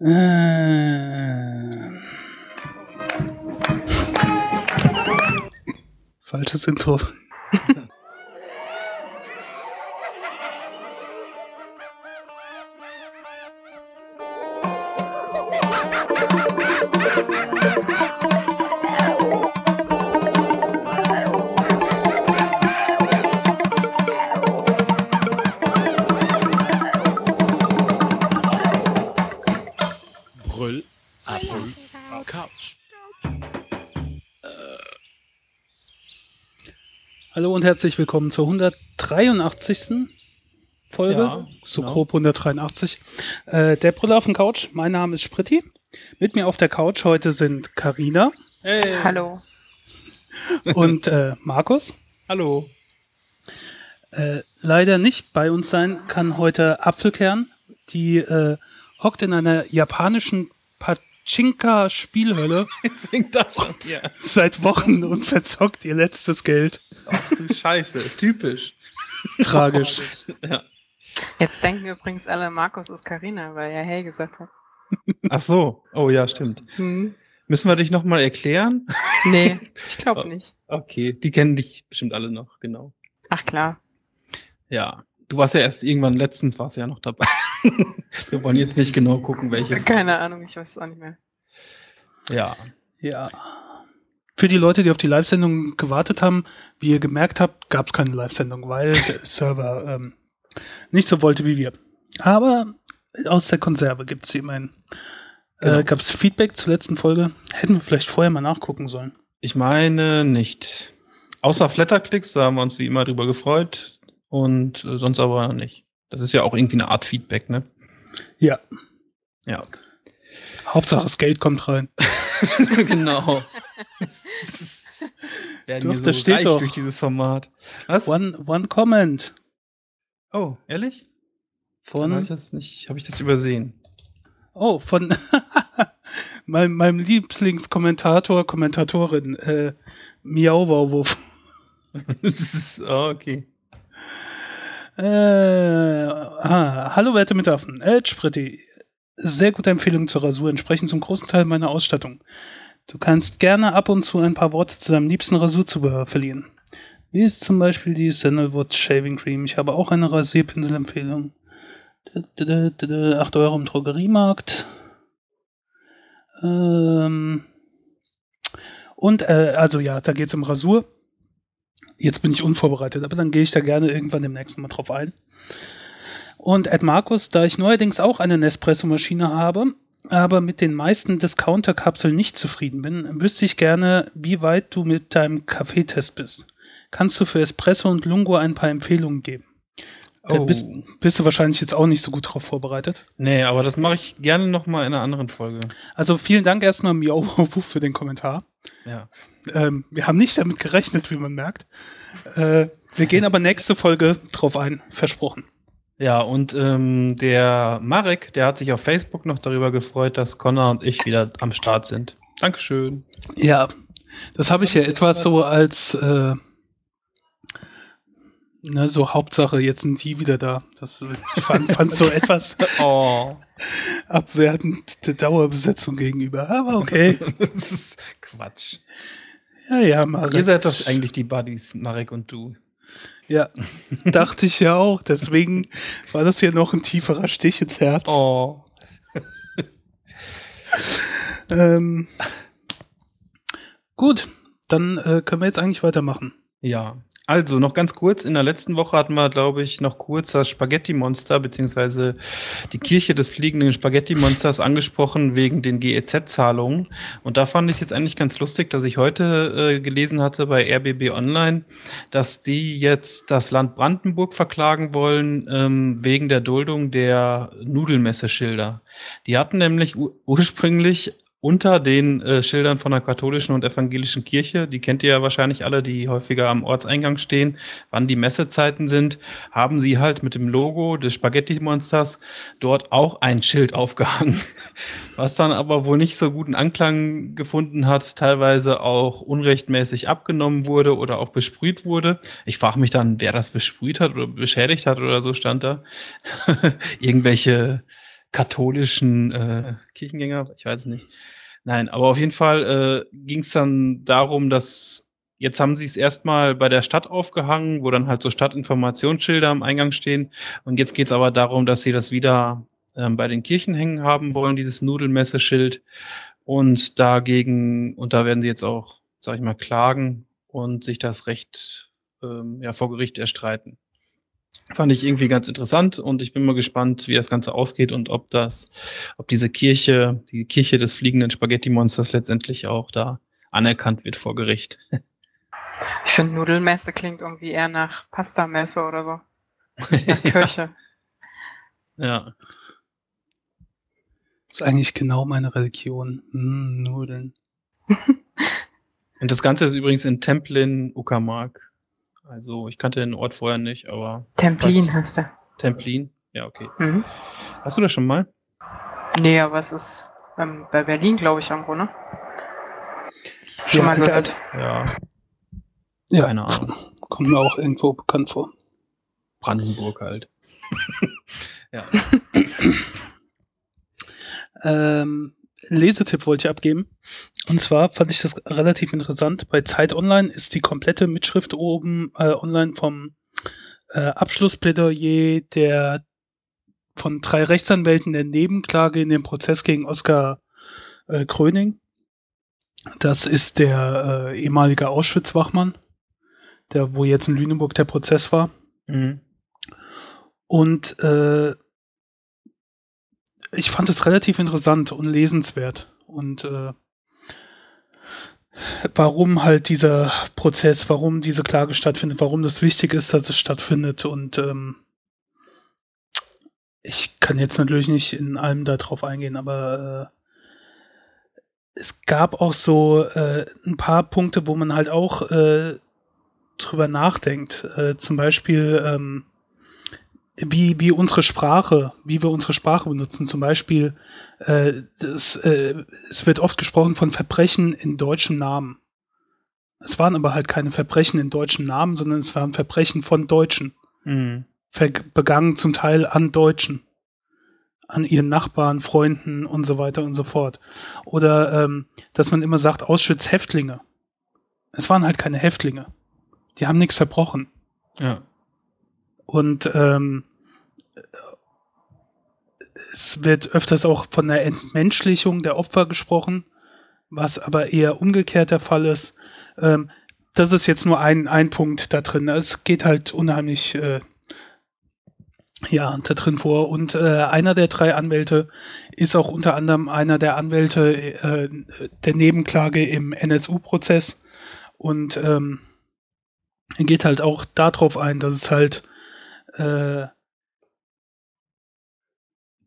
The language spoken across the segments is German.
Äh, falsches Intro. Und herzlich willkommen zur 183. Folge, Ja, so genau. grob 183. Äh, der Brille auf dem Couch, mein Name ist Spritti. Mit mir auf der Couch heute sind Karina Hey. Hallo. und äh, Markus. Hallo. Äh, leider nicht bei uns sein kann heute Apfelkern. Die äh, hockt in einer japanischen Pachinka-Spielhölle Jetzt fängt das schon hier. seit Wochen und verzockt ihr letztes Geld. Ach du Scheiße. Typisch. Tragisch. Ja. Jetzt denken übrigens alle, Markus ist Karina, weil er Hey gesagt hat. Ach so. Oh ja, stimmt. Hm. Müssen wir dich nochmal erklären? Nee, ich glaube nicht. Okay, die kennen dich bestimmt alle noch, genau. Ach klar. Ja. Du warst ja erst irgendwann letztens warst du ja noch dabei. wir wollen jetzt nicht genau gucken, welche. Keine Ahnung, ich weiß es auch nicht mehr. Ja. Ja. Für die Leute, die auf die Live-Sendung gewartet haben, wie ihr gemerkt habt, gab es keine Live-Sendung, weil der Server ähm, nicht so wollte wie wir. Aber aus der Konserve gibt es immerhin. Genau. Äh, gab es Feedback zur letzten Folge? Hätten wir vielleicht vorher mal nachgucken sollen. Ich meine nicht. Außer Flatterklicks, da haben wir uns wie immer drüber gefreut. Und äh, sonst aber nicht. Das ist ja auch irgendwie eine Art Feedback, ne? Ja, Ja. Hauptsache das Geld kommt rein. genau. Werden Doch, wir so das steht reich doch. durch dieses Format. Was? One, one Comment Oh, ehrlich? Dann habe ich von, das nicht, habe ich das übersehen. oh, von meinem, meinem Lieblingskommentator, Kommentatorin, äh, ist, oh, okay. Äh, ah, hallo werte Mitaffen, Ed Spritti. Sehr gute Empfehlung zur Rasur, entsprechend zum großen Teil meiner Ausstattung. Du kannst gerne ab und zu ein paar Worte zu deinem liebsten Rasurzubehör verlieren. Wie ist zum Beispiel die Sandalwood Shaving Cream. Ich habe auch eine Rasierpinselempfehlung. 8 Euro im Drogeriemarkt. Ähm, und, äh, also ja, da geht es um Rasur. Jetzt bin ich unvorbereitet, aber dann gehe ich da gerne irgendwann demnächst mal drauf ein. Und Ed Markus, da ich neuerdings auch eine Nespresso-Maschine habe, aber mit den meisten Discounter-Kapseln nicht zufrieden bin, wüsste ich gerne, wie weit du mit deinem Kaffeetest bist. Kannst du für Espresso und Lungo ein paar Empfehlungen geben? Da Oh. bist, bist du wahrscheinlich jetzt auch nicht so gut drauf vorbereitet. Nee, aber das mache ich gerne nochmal in einer anderen Folge. Also vielen Dank erstmal Miau für den Kommentar. Ja. Ähm, wir haben nicht damit gerechnet, wie man merkt. Äh, wir gehen aber nächste Folge drauf ein, versprochen. Ja, und ähm, der Marek, der hat sich auf Facebook noch darüber gefreut, dass Connor und ich wieder am Start sind. Dankeschön. Ja, das habe ich ja etwas so als äh, ne, so Hauptsache, jetzt sind die wieder da. Das ich fand, fand so etwas Oh. abwertend der Dauerbesetzung gegenüber. Aber okay. das ist Quatsch. Ja, ja, Marek. Ihr seid doch eigentlich die Buddies, Marek und du. Ja, dachte ich ja auch. Deswegen war das hier noch ein tieferer Stich ins Herz. Oh. Ähm, gut, dann äh, können wir jetzt eigentlich weitermachen. Ja. Also, noch ganz kurz, in der letzten Woche hatten wir, glaube ich, noch kurz das Spaghetti-Monster, beziehungsweise die Kirche des fliegenden Spaghetti-Monsters angesprochen wegen den GEZ-Zahlungen. Und da fand ich es jetzt eigentlich ganz lustig, dass ich heute äh, gelesen hatte bei RBB Online, dass die jetzt das Land Brandenburg verklagen wollen ähm, wegen der Duldung der Nudelmesseschilder. Die hatten nämlich ur ursprünglich unter den äh, Schildern von der katholischen und evangelischen Kirche, die kennt ihr ja wahrscheinlich alle, die häufiger am Ortseingang stehen, wann die Messezeiten sind, haben sie halt mit dem Logo des Spaghetti-Monsters dort auch ein Schild aufgehangen, was dann aber wohl nicht so guten Anklang gefunden hat, teilweise auch unrechtmäßig abgenommen wurde oder auch besprüht wurde. Ich frage mich dann, wer das besprüht hat oder beschädigt hat oder so stand da. Irgendwelche katholischen äh, Kirchengänger, ich weiß nicht. Nein, aber auf jeden Fall äh, ging es dann darum, dass jetzt haben sie es erstmal bei der Stadt aufgehangen, wo dann halt so Stadtinformationsschilder am Eingang stehen. Und jetzt geht es aber darum, dass sie das wieder ähm, bei den Kirchen hängen haben wollen, dieses Nudelmesseschild. Und dagegen, und da werden sie jetzt auch, sag ich mal, klagen und sich das Recht ähm, ja, vor Gericht erstreiten. Fand ich irgendwie ganz interessant und ich bin mal gespannt, wie das Ganze ausgeht und ob das, ob diese Kirche, die Kirche des fliegenden Spaghetti-Monsters letztendlich auch da anerkannt wird vor Gericht. Ich finde Nudelmesse klingt irgendwie eher nach Pastamesse oder so. Nicht nach Kirche. Ja. Das ist eigentlich genau meine Religion. Hm, Nudeln. Und das Ganze ist übrigens in Templin, Uckermark. Also ich kannte den Ort vorher nicht, aber Templin heißt der. Templin, ja, okay. Mhm. Hast du das schon mal? Nee, aber es ist ähm, bei Berlin, glaube ich, irgendwo, ne? Schon Ja, mal ja, gehört. Ja, Ja, keine Ahnung. kommt mir auch irgendwo bekannt vor. Brandenburg halt. ja. Ähm, Lesetipp wollte ich abgeben. Und zwar fand ich das relativ interessant. Bei Zeit Online ist die komplette Mitschrift oben äh, online vom äh, Abschlussplädoyer der von drei Rechtsanwälten der Nebenklage in dem Prozess gegen Oskar äh, Kröning. Das ist der äh, ehemalige Auschwitz-Wachmann, der, wo jetzt in Lüneburg der Prozess war. Mhm. Und äh, ich fand es relativ interessant und lesenswert. Und äh, warum halt dieser Prozess, warum diese Klage stattfindet, warum das wichtig ist, dass es stattfindet. Und ähm, ich kann jetzt natürlich nicht in allem darauf eingehen, aber äh, es gab auch so äh, ein paar Punkte, wo man halt auch äh, drüber nachdenkt. Äh, zum Beispiel, ähm, wie, wie unsere Sprache, wie wir unsere Sprache benutzen. Zum Beispiel, äh, das, äh, es wird oft gesprochen von Verbrechen in deutschen Namen. Es waren aber halt keine Verbrechen in deutschen Namen, sondern es waren Verbrechen von Deutschen. Mhm. Begangen zum Teil an Deutschen. An ihren Nachbarn, Freunden und so weiter und so fort. Oder, ähm, dass man immer sagt, Auschwitz-Häftlinge. Es waren halt keine Häftlinge. Die haben nichts verbrochen. Ja. Und ähm, es wird öfters auch von der Entmenschlichung der Opfer gesprochen, was aber eher umgekehrt der Fall ist. Ähm, das ist jetzt nur ein, ein Punkt da drin. Es geht halt unheimlich äh, ja, da drin vor. Und äh, einer der drei Anwälte ist auch unter anderem einer der Anwälte äh, der Nebenklage im NSU-Prozess. Und ähm, geht halt auch darauf ein, dass es halt äh,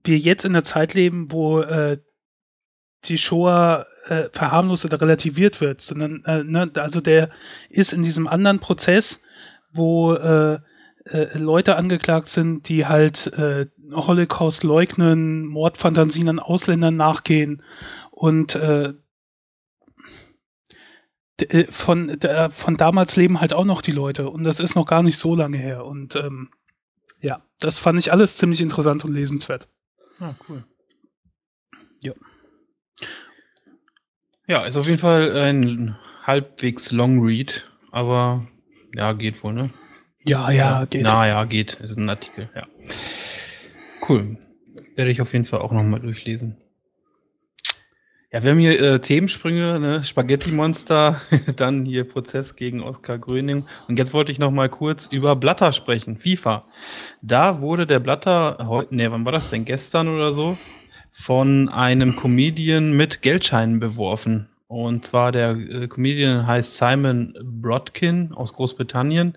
wir jetzt in der Zeit leben, wo äh, die Shoah äh, verharmlost oder relativiert wird, sondern äh, ne, also der ist in diesem anderen Prozess, wo äh, äh, Leute angeklagt sind, die halt äh, Holocaust leugnen, Mordfantasien an Ausländern nachgehen und äh, von, von damals leben halt auch noch die Leute und das ist noch gar nicht so lange her und ähm, ja, das fand ich alles ziemlich interessant und lesenswert. Ah, cool. Ja. Ja, ist auf jeden Fall ein halbwegs Long Read, aber ja, geht wohl, ne? Ja, ja, geht. Na ja, geht. Ist ein Artikel, ja. Cool. Werde ich auf jeden Fall auch nochmal durchlesen. Ja, wir haben hier äh, Themensprünge, ne? Spaghetti-Monster, dann hier Prozess gegen Oskar Gröning. Und jetzt wollte ich noch mal kurz über Blatter sprechen, FIFA. Da wurde der Blatter heute, ne, wann war das denn? Gestern oder so? Von einem Comedian mit Geldscheinen beworfen. Und zwar der äh, Comedian heißt Simon Brodkin aus Großbritannien.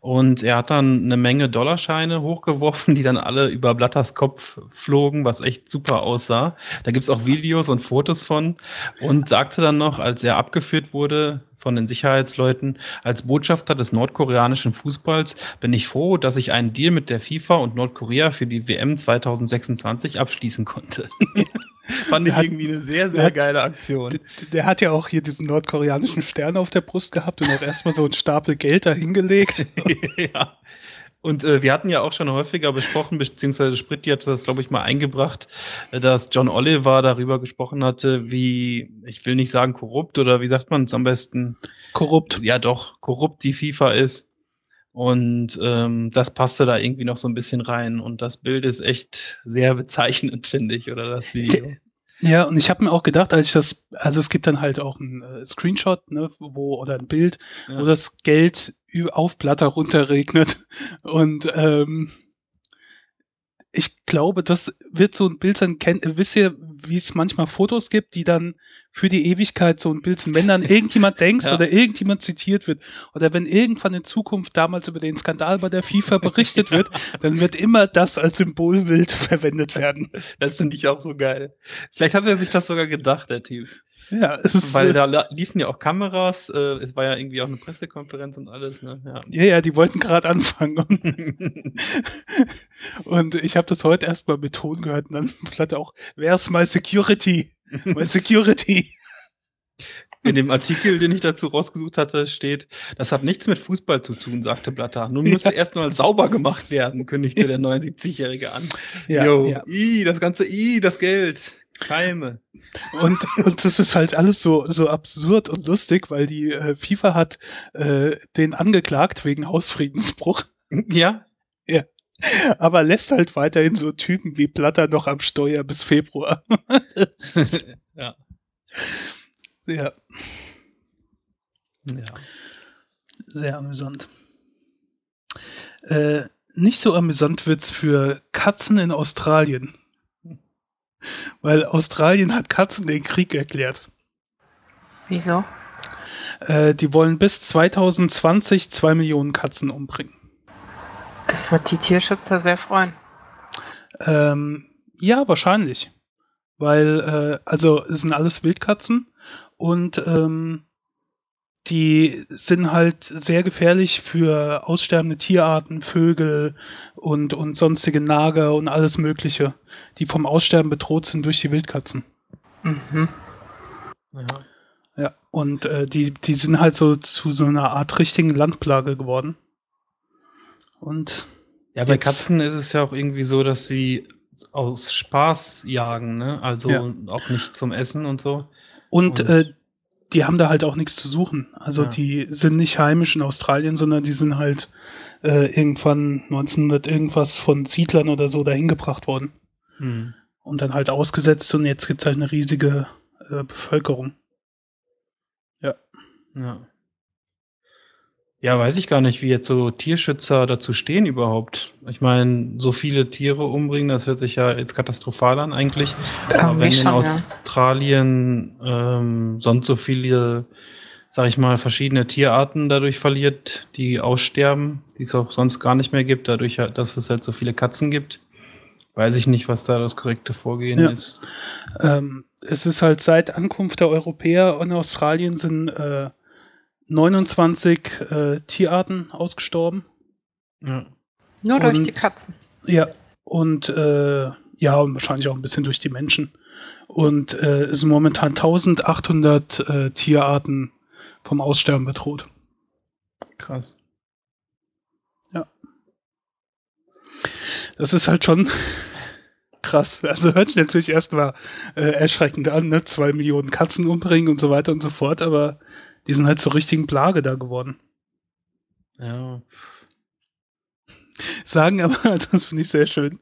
Und er hat dann eine Menge Dollarscheine hochgeworfen, die dann alle über Blatters Kopf flogen, was echt super aussah. Da gibt's auch Videos und Fotos von. Und sagte dann noch, als er abgeführt wurde von den Sicherheitsleuten, als Botschafter des nordkoreanischen Fußballs bin ich froh, dass ich einen Deal mit der FIFA und Nordkorea für die WM 2026 abschließen konnte. Fand ich irgendwie eine sehr, sehr geile Aktion. Der, der hat ja auch hier diesen nordkoreanischen Stern auf der Brust gehabt und auch erstmal so einen Stapel Geld dahingelegt. ja. Und äh, wir hatten ja auch schon häufiger besprochen, beziehungsweise Spritti hat das, glaube ich, mal eingebracht, äh, dass John Oliver darüber gesprochen hatte, wie, ich will nicht sagen korrupt oder wie sagt man es am besten? Korrupt. Ja, doch, korrupt die FIFA ist. Und ähm, das passte da irgendwie noch so ein bisschen rein. Und das Bild ist echt sehr bezeichnend, finde ich, oder das Video. Ja, und ich habe mir auch gedacht, als ich das, also es gibt dann halt auch ein äh, Screenshot, ne, wo oder ein Bild, Ja. wo das Geld auf Blatter runterregnet. Und ähm, ich glaube, das wird so ein Bild sein. Kennt, wisst ihr, wie es manchmal Fotos gibt, die dann für die Ewigkeit so ein Bild sind, wenn dann irgendjemand denkst Ja. oder irgendjemand zitiert wird oder wenn irgendwann in Zukunft damals über den Skandal bei der FIFA berichtet wird, dann wird immer das als Symbolbild verwendet werden. Das finde ich auch so geil. Vielleicht hat er sich das sogar gedacht, der Typ. Ja, es ist, Weil da liefen ja auch Kameras, äh, es war ja irgendwie auch eine Pressekonferenz und alles, ne? Ja. Ja, ja, die wollten gerade anfangen. Und, und ich habe das heute erst mal mit Ton gehört und dann platte auch, where's my security? My security. In dem Artikel, den ich dazu rausgesucht hatte, steht, das hat nichts mit Fußball zu tun, sagte Blatter. Nun Ja. müsse erstmal sauber gemacht werden, kündigte der 79-Jährige an. Ja, Jo, ja. i, das ganze i, das Geld. Keime. Und, und das ist halt alles so, so absurd und lustig, weil die äh, FIFA hat äh, den angeklagt wegen Hausfriedensbruch, Ja, aber lässt halt weiterhin so Typen wie Blatter noch am Steuer bis Februar. ja. ja, ja. sehr amüsant. Äh, nicht so amüsant wird's für Katzen in Australien. Weil Australien hat Katzen den Krieg erklärt. Wieso? Äh, die wollen bis 2020 zwei Millionen Katzen umbringen. Das wird die Tierschützer sehr freuen. Ähm, ja, wahrscheinlich. Weil, äh, also es sind alles Wildkatzen und ähm, die sind halt sehr gefährlich für aussterbende Tierarten, Vögel und, und sonstige Nager und alles Mögliche, die vom Aussterben bedroht sind durch die Wildkatzen. Mhm. ja. Ja, und äh, die, die sind halt so zu so einer Art richtigen Landplage geworden. Und Ja, bei Katzen ist es ja auch irgendwie so, dass sie aus Spaß jagen, ne? Also Ja. auch nicht zum Essen und so. Und, Und- äh, die haben da halt auch nichts zu suchen. Also Ja. die sind nicht heimisch in Australien, sondern die sind halt äh, irgendwann 1900 irgendwas von Siedlern oder so dahin gebracht worden. Hm. Und dann halt ausgesetzt und jetzt gibt's halt eine riesige äh, Bevölkerung. Ja. Ja, weiß ich gar nicht, wie jetzt so Tierschützer dazu stehen überhaupt. Ich meine, so viele Tiere umbringen, das hört sich ja jetzt katastrophal an eigentlich. Aber Irgendwie wenn in schon, ja. Australien ähm, sonst so viele, sag ich mal, verschiedene Tierarten dadurch verliert, die aussterben, die es auch sonst gar nicht mehr gibt, dadurch, dass es halt so viele Katzen gibt, weiß ich nicht, was da das korrekte Vorgehen Ja. ist. Ähm, es ist halt seit Ankunft der Europäer in Australien sind äh, 29 äh, Tierarten ausgestorben. Ja. Nur durch Und- die Katzen. Ja, und äh, ja, und wahrscheinlich auch ein bisschen durch die Menschen. Und äh, es sind momentan 1800 äh, Tierarten vom Aussterben bedroht. Krass. Das ist halt schon krass. Also hört sich natürlich erstmal äh, erschreckend an, ne? Zwei Millionen Katzen umbringen und so weiter und so fort, aber die sind halt zur richtigen Plage da geworden. Ja. Sagen aber, das finde ich sehr schön.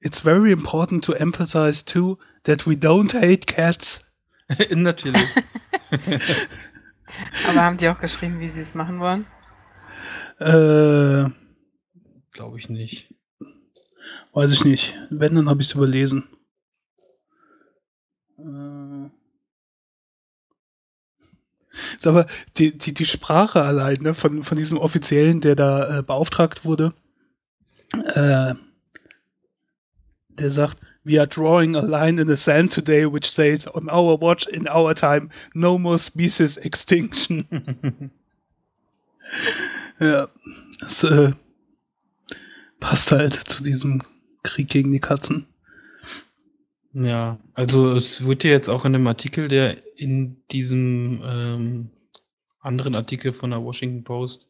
It's very important to emphasize too that we don't hate cats. Natürlich. Aber haben die auch geschrieben, wie sie es machen wollen? Äh, Glaube ich nicht. weiß ich nicht. Wenn, dann habe ich es überlesen. Ist aber die, die, die Sprache allein ne, von, von diesem Offiziellen, der da äh, beauftragt wurde, äh, der sagt, We are drawing a line in the sand today which says, on our watch, in our time, no more species extinction. ja, das äh, passt halt zu diesem Krieg gegen die Katzen. Ja, also es wird ja jetzt auch in dem Artikel, der in diesem ähm, anderen Artikel von der Washington Post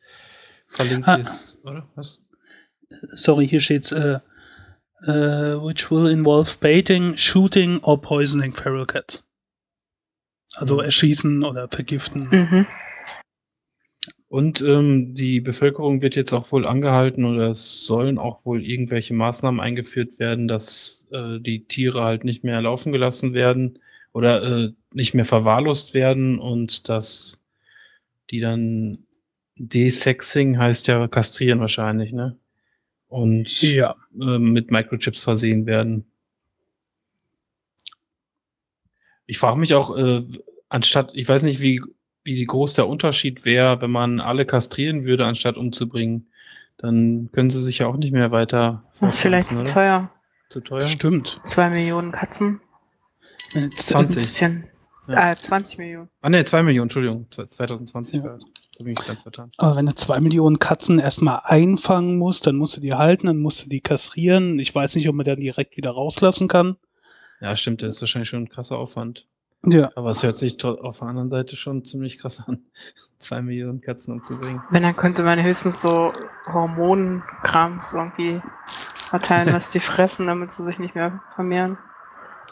verlinkt Ah. ist, oder? Was? sorry, hier steht's, äh, äh, which will involve baiting, shooting or poisoning feral cats. Also Mhm. erschießen oder vergiften. Mhm. Und ähm, die Bevölkerung wird jetzt auch wohl angehalten oder es sollen auch wohl irgendwelche Maßnahmen eingeführt werden, dass äh, die Tiere halt nicht mehr laufen gelassen werden oder äh, nicht mehr verwahrlost werden und dass die dann Desexing heißt ja kastrieren wahrscheinlich, ne? Und Ja. ähm, mit Microchips versehen werden. Ich frage mich auch, äh, anstatt, ich weiß nicht, wie, wie groß der Unterschied wäre, wenn man alle kastrieren würde, anstatt umzubringen. Dann können sie sich ja auch nicht mehr weiter Das ist vielleicht zu teuer. Zu teuer? Stimmt. Zwei Millionen Katzen. Jetzt, Ein 20. bisschen. Ja. Äh, 20 Millionen. Ah ne, 2 Millionen, Entschuldigung. 2020 Ja. war das. Da bin ich ganz vertan. Aber wenn du zwei Millionen Katzen erstmal einfangen musst, dann musst du die halten, dann musst du die kastrieren. Ich weiß nicht, ob man dann direkt wieder rauslassen kann. Ja, stimmt, das ist wahrscheinlich schon ein krasser Aufwand. Ja. Aber es hört sich auf der anderen Seite schon ziemlich krass an, 2 Millionen Katzen umzubringen. Wenn, dann könnte man höchstens so Hormonkrams irgendwie verteilen, was die fressen, damit sie sich nicht mehr vermehren.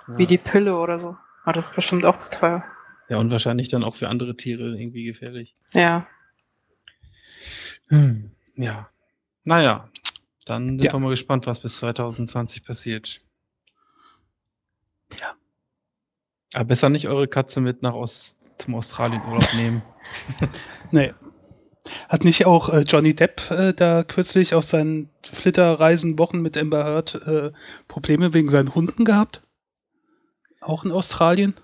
Ja. Wie die Pille oder so. Aber das ist bestimmt auch zu teuer. ja, und wahrscheinlich dann auch für andere Tiere irgendwie gefährlich. Ja. Hm, ja. Naja, dann sind Ja. wir mal gespannt, was bis 2020 passiert. Ja. Aber besser nicht eure Katze mit nach Ost zum Australienurlaub nehmen. Nee. Hat nicht auch äh, Johnny Depp äh, da kürzlich auf seinen Flitterreisen-Wochen mit Amber Heard äh, Probleme wegen seinen Hunden gehabt? Auch in Australien?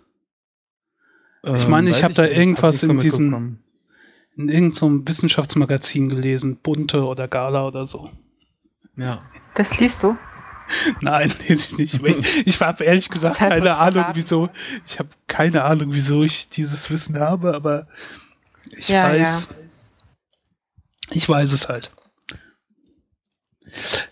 Ich meine, ich Ähm, weiß hab da irgendwas so in mitbekommen. In irgendeinem Wissenschaftsmagazin gelesen, Bunte oder Gala oder so. Ja. Das liest du? Nein, lese ich nicht. Ich, ich habe ehrlich gesagt Das heißt, keine Ahnung, verraten. wieso. Ich habe keine Ahnung, wieso ich dieses Wissen habe, aber ich Ja, weiß. Ich weiß es halt.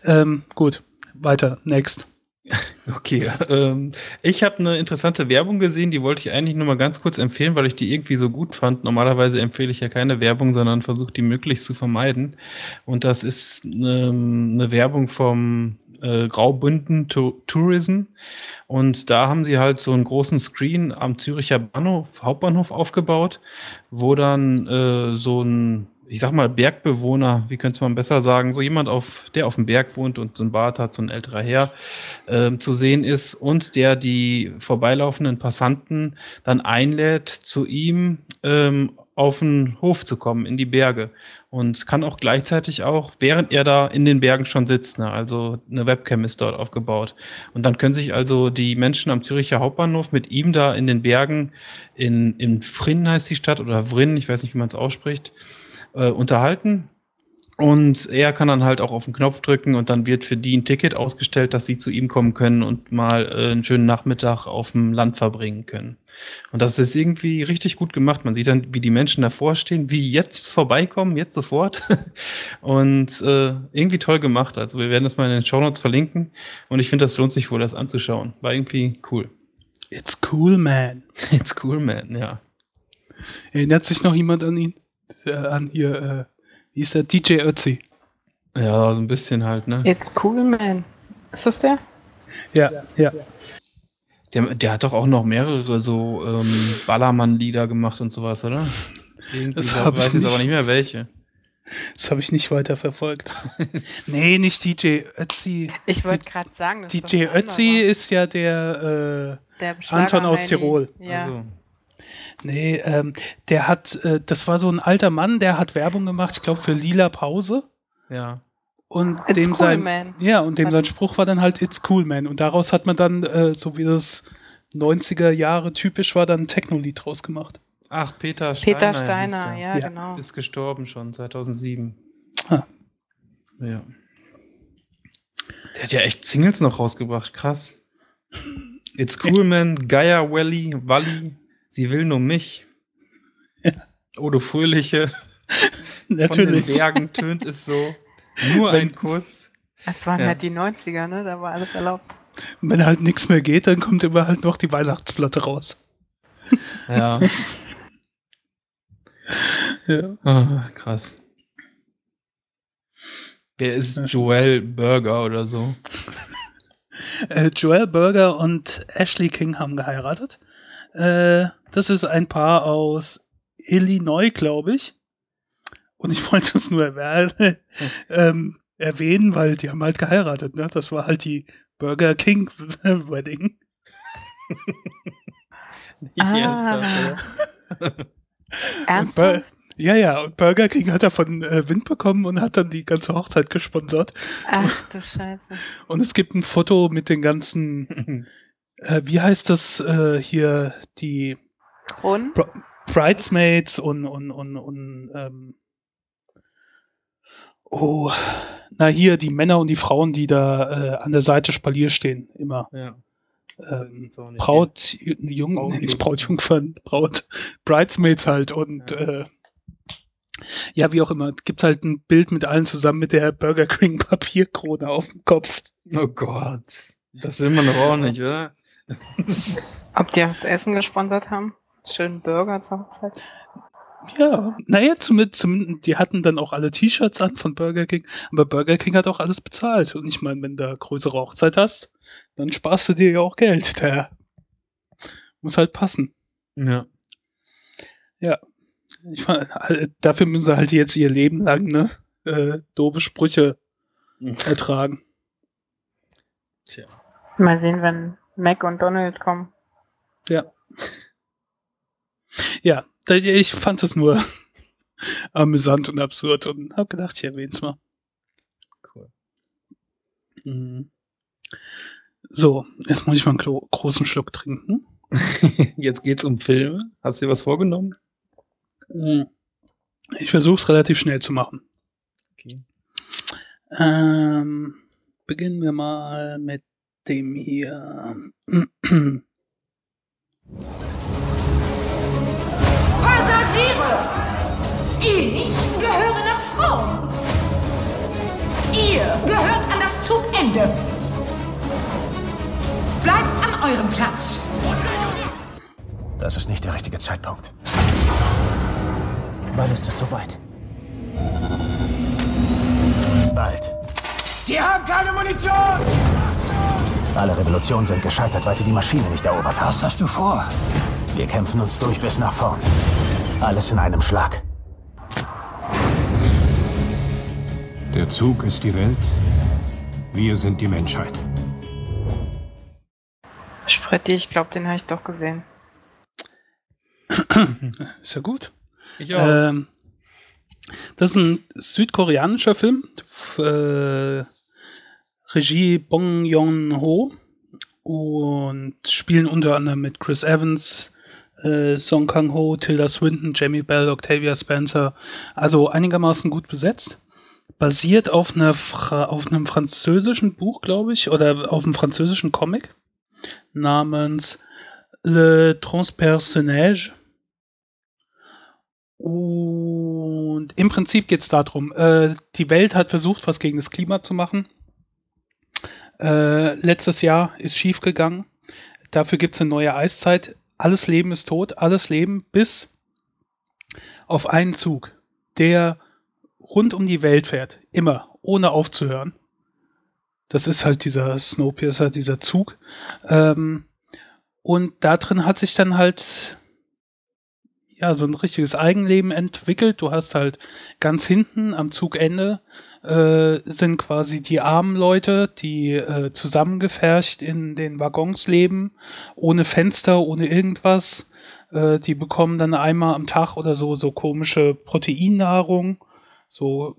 Ähm, gut, weiter. Next. Okay, ähm, ich habe eine interessante Werbung gesehen, die wollte ich eigentlich nur mal ganz kurz empfehlen, weil ich die irgendwie so gut fand. Normalerweise empfehle ich ja keine Werbung, sondern versuche die möglichst zu vermeiden. Und das ist ähm, eine Werbung vom äh, Graubünden to Tourism. Und da haben sie halt so einen großen Screen am Züricher Bahnhof, Hauptbahnhof aufgebaut, wo dann äh, so ein ich sag mal, Bergbewohner, wie könnte man besser sagen, so jemand, auf, der auf dem Berg wohnt und so ein Bart hat, so ein älterer Herr, ähm, zu sehen ist und der die vorbeilaufenden Passanten dann einlädt, zu ihm ähm, auf den Hof zu kommen, in die Berge. Und kann auch gleichzeitig auch, während er da in den Bergen schon sitzt, ne, also eine Webcam ist dort aufgebaut. Und dann können sich also die Menschen am Züricher Hauptbahnhof mit ihm da in den Bergen, in, in Frinn heißt die Stadt, oder Vrinn, ich weiß nicht, wie man es ausspricht, äh, unterhalten. Und er kann dann halt auch auf den Knopf drücken und dann wird für die ein Ticket ausgestellt, dass sie zu ihm kommen können und mal äh, einen schönen Nachmittag auf dem Land verbringen können. Und das ist irgendwie richtig gut gemacht. Man sieht dann, wie die Menschen davor stehen, wie jetzt vorbeikommen, jetzt sofort. und äh, irgendwie toll gemacht. Also wir werden das mal in den Show Notes verlinken. Und ich finde, das lohnt sich wohl, das anzuschauen. War irgendwie cool. It's cool, man. It's cool, man, ja. Erinnert sich noch jemand an ihn? Äh, an hier, äh, wie ist der? DJ Ötzi. Ja, so ein bisschen halt, ne? It's cool, man. Ist das der? Ja, ja. Der, der hat doch auch noch mehrere so ähm, Ballermann-Lieder gemacht und sowas, oder? Irgendwie, Das ich hab ich weiß jetzt aber nicht. mehr welche. Das habe ich nicht weiter verfolgt. nee, nicht DJ Ötzi. Ich wollte gerade sagen, das ist DJ anderer. Ötzi ist ja der, Der Anton aus. Tirol. Ja. Also, äh, nee, ähm, der hat, äh, das war so ein alter Mann, der hat Werbung gemacht, ich glaube für Lila Pause. ja. Und It's dem cool, sein, man. ja, und dem sein Spruch war dann halt It's cool, man. Und daraus hat man dann, äh, so wie das 90er Jahre typisch war, dann ein Techno-Lied draus gemacht. Ach, Peter Steiner. Peter Steiner, ja, Ja. genau. Ist gestorben schon, 2007. Ah. Ja. Der hat ja echt Singles noch rausgebracht, krass. It's cool, man, Gaia Valley, Walli, sie will nur mich. Ja. Oh, du Fröhliche, von den Natürlich. Bergen tönt es so. Nur Wenn- ein Kuss. Das waren Ja. halt die 90er, ne? Da war alles erlaubt. Und wenn halt nichts mehr geht, dann kommt immer halt noch die Weihnachtsplatte raus. Ja. Ja. Ah, krass. Wer ist Joel Burger oder so? Äh, Joel Berger und Ashley King haben geheiratet. Äh, das ist ein Paar aus Illinois, glaube ich. Und ich wollte es nur erwähnen, ähm, erwähnen, weil die haben halt geheiratet. Ne? Das war halt die Burger King Wedding. Nicht Ah. ernsthaft, Ernsthaft? ja, ja, und Burger King hat davon äh, Wind bekommen und hat dann die ganze Hochzeit gesponsert. Ach du Scheiße. Und es gibt ein Foto mit den ganzen, äh, wie heißt das äh, hier, die Bridesmaids und, und, und, und ähm, oh, na hier, die Männer und die Frauen, die da äh, an der Seite Spalier stehen, immer. ja. Ähm, Braut, Jung, Braut- nicht Brautjungfern, Braut, Bridesmaids halt und Ja. äh, ja, wie auch immer, gibt halt ein Bild mit allen zusammen mit der Burger King Papierkrone auf dem Kopf. Oh Gott. Das will man doch auch nicht, oder? Ob die das Essen gesponsert haben? Schönen Burger zur Hochzeit. Ja, naja, zumindest, zumindest, die hatten dann auch alle T-Shirts an von Burger King, aber Burger King hat auch alles bezahlt. Und ich meine, wenn du größere Hochzeit hast, dann sparst du dir ja auch Geld. Der muss halt passen. ja. Ich meine, dafür müssen sie halt jetzt ihr Leben lang, ne, äh, doofe Sprüche ertragen. Tja. Mal sehen, wenn Mac und Donald kommen. Ja. Ja, ich fand es nur amüsant und absurd und hab gedacht, ich erwähn's mal. Cool. Mhm. So, jetzt muss ich mal einen glo- großen Schluck trinken. Jetzt geht's um Filme. Hast du dir was vorgenommen? Mhm. Ich versuche es relativ schnell zu machen. Okay. Ähm, beginnen wir mal mit dem hier. Ich gehöre nach Frauen. Ihr gehört an das Zugende. Bleibt an eurem Platz. Das ist nicht der richtige Zeitpunkt. Wann ist es soweit? Bald. Die haben keine Munition! Alle Revolutionen sind gescheitert, weil sie die Maschine nicht erobert haben. Was hast du vor? Wir kämpfen uns durch bis nach vorn. Alles in einem Schlag. Der Zug ist die Welt. Wir sind die Menschheit. Spretti, ich glaube, den habe ich doch gesehen. Ist ja gut. Ich auch. Ähm, das ist ein südkoreanischer Film. Äh, Regie Bong Joon-ho. Und spielen unter anderem mit Chris Evans, äh, Song Kang-ho, Tilda Swinton, Jamie Bell, Octavia Spencer. Also einigermaßen gut besetzt. Basiert auf, einer Fra auf einem französischen Buch, glaube ich, oder auf einem französischen Comic namens Le Transpersonnage. Und im Prinzip geht es darum, äh, die Welt hat versucht, was gegen das Klima zu machen. Äh, letztes Jahr ist schief gegangen. Dafür gibt es eine neue Eiszeit. Alles Leben ist tot, alles Leben bis auf einen Zug, der rund um die Welt fährt, immer, ohne aufzuhören. Das ist halt dieser Snowpiercer, dieser Zug. Ähm, und da drin hat sich dann halt ja, so ein richtiges Eigenleben entwickelt. Du hast halt ganz hinten am Zugende äh, sind quasi die armen Leute, die äh, zusammengefercht in den Waggons leben, ohne Fenster, ohne irgendwas. Äh, die bekommen dann einmal am Tag oder so so komische Proteinnahrung. So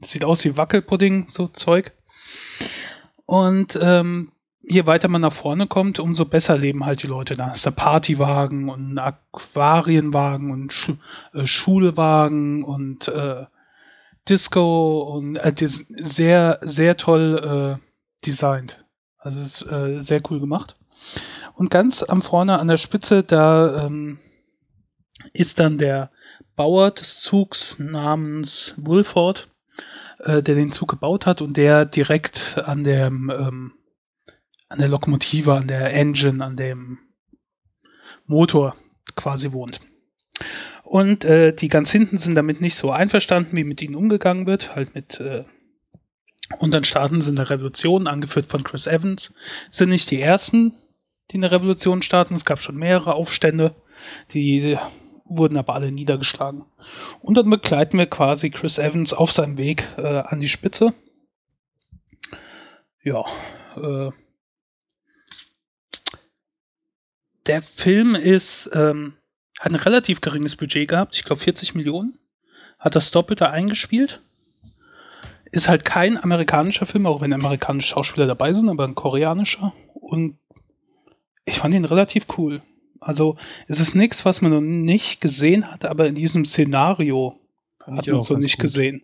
sieht aus wie Wackelpudding, so Zeug. Und ähm, je weiter man nach vorne kommt, umso besser leben halt die Leute. Da ist der Partywagen und ein Aquarienwagen und Schu äh, Schulwagen und äh, Disco und äh, sehr, sehr toll äh, designt. Also es ist äh, sehr cool gemacht. Und ganz am vorne an der Spitze, da ähm, ist dann der Bauer des Zugs namens Wolford, äh, der den Zug gebaut hat und der direkt an dem ähm, an der Lokomotive, an der Engine, an dem Motor quasi wohnt. Und äh, die ganz hinten sind damit nicht so einverstanden, wie mit ihnen umgegangen wird, halt mit äh, Und dann starten sie eine Revolution, angeführt von Chris Evans. Sind nicht die ersten, die eine Revolution starten. Es gab schon mehrere Aufstände, die wurden aber alle niedergeschlagen. Und dann begleiten wir quasi Chris Evans auf seinem Weg äh, an die Spitze. Ja, äh, der Film ist, ähm, hat ein relativ geringes Budget gehabt, ich glaube 40 Millionen. Hat das Doppelte eingespielt. Ist halt kein amerikanischer Film, auch wenn amerikanische Schauspieler dabei sind, aber ein koreanischer. Und ich fand ihn relativ cool. Also es ist nichts, was man noch nicht gesehen hat, aber in diesem Szenario Fand hat ich man es so ganz nicht gut. gesehen.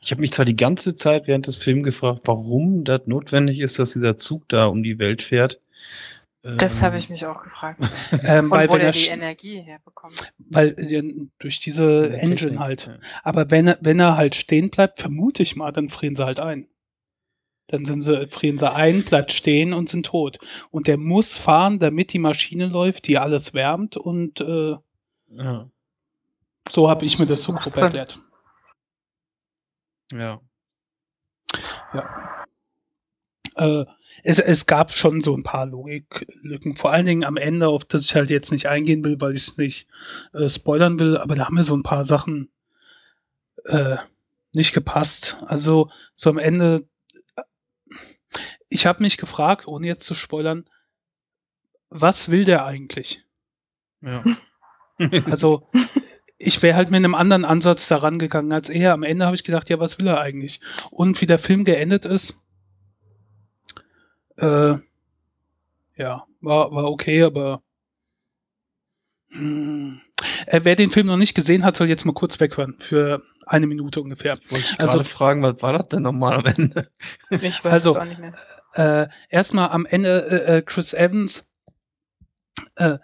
Ich habe mich zwar die ganze Zeit während des Films gefragt, warum das notwendig ist, dass dieser Zug da um die Welt fährt. Das Ähm, habe ich mich auch gefragt. Ähm, Und weil, wo der er, die sch- Energie herbekommt. weil äh, durch diese der Engine Technik, halt. ja. Aber wenn er, wenn er halt stehen bleibt, vermute ich mal, dann frieren sie halt ein. Dann sind sie, frieren sie ein, bleibt stehen und sind tot. Und der muss fahren, damit die Maschine läuft, die alles wärmt und äh, Ja. so habe ich mir das so grob erklärt. ja. Äh, es, es gab schon so ein paar Logiklücken, vor allen Dingen am Ende, auf das ich halt jetzt nicht eingehen will, weil ich es nicht äh, spoilern will, aber da haben mir so ein paar Sachen äh, nicht gepasst. Also so am Ende, ich habe mich gefragt, ohne jetzt zu spoilern, was will der eigentlich? ja. Also ich wäre halt mit einem anderen Ansatz daran gegangen als er. Am Ende habe ich gedacht, ja, was will er eigentlich? Und wie der Film geendet ist, äh, ja, war, war okay, aber hm, äh, wer den Film noch nicht gesehen hat, soll jetzt mal kurz weghören für eine Minute ungefähr. Wollte ich Also- gerade fragen, was war das denn nochmal am Ende? Ich weiß Also, es auch nicht mehr. äh, erstmal am Ende äh, äh, Chris Evans. Äh,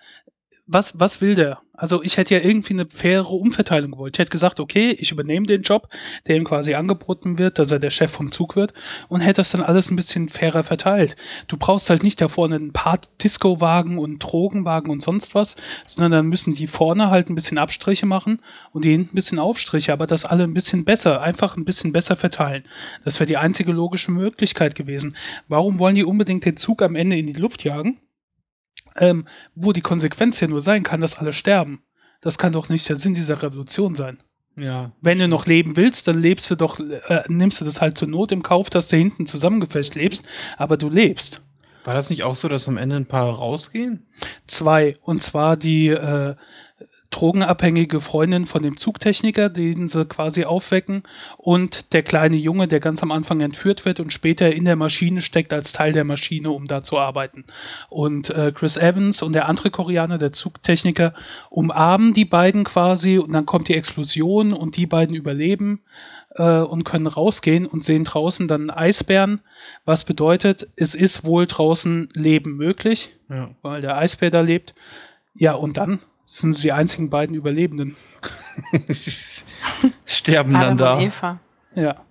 was, was will der? Also ich hätte ja irgendwie eine faire Umverteilung gewollt. Ich hätte gesagt, okay, ich übernehme den Job, der ihm quasi angeboten wird, dass er der Chef vom Zug wird und hätte das dann alles ein bisschen fairer verteilt. Du brauchst halt nicht da vorne ein paar Disco-Wagen und Drogenwagen und sonst was, sondern dann müssen die vorne halt ein bisschen Abstriche machen und die hinten ein bisschen Aufstriche, aber das alle ein bisschen besser, einfach ein bisschen besser verteilen. Das wäre die einzige logische Möglichkeit gewesen. Warum wollen die unbedingt den Zug am Ende in die Luft jagen? Ähm, wo die Konsequenz ja nur sein kann, dass alle sterben. Das kann doch nicht der Sinn dieser Revolution sein. Ja. Wenn du noch leben willst, dann lebst du doch, äh, nimmst du das halt zur Not im Kauf, dass du hinten zusammengefecht lebst, aber du lebst. War das nicht auch so, dass am Ende ein paar rausgehen? Zwei, und zwar die äh, drogenabhängige Freundin von dem Zugtechniker, den sie quasi aufwecken, und der kleine Junge, der ganz am Anfang entführt wird und später in der Maschine steckt als Teil der Maschine, um da zu arbeiten. Und äh, Chris Evans und der andere Koreaner, der Zugtechniker, umarmen die beiden quasi und dann kommt die Explosion und die beiden überleben äh, und können rausgehen und sehen draußen dann Eisbären, was bedeutet, es ist wohl draußen Leben möglich Ja. weil der Eisbär da lebt. Ja, und dann sind sie die einzigen beiden Überlebenden. Sterben dann Adam da. und Eva. Ja.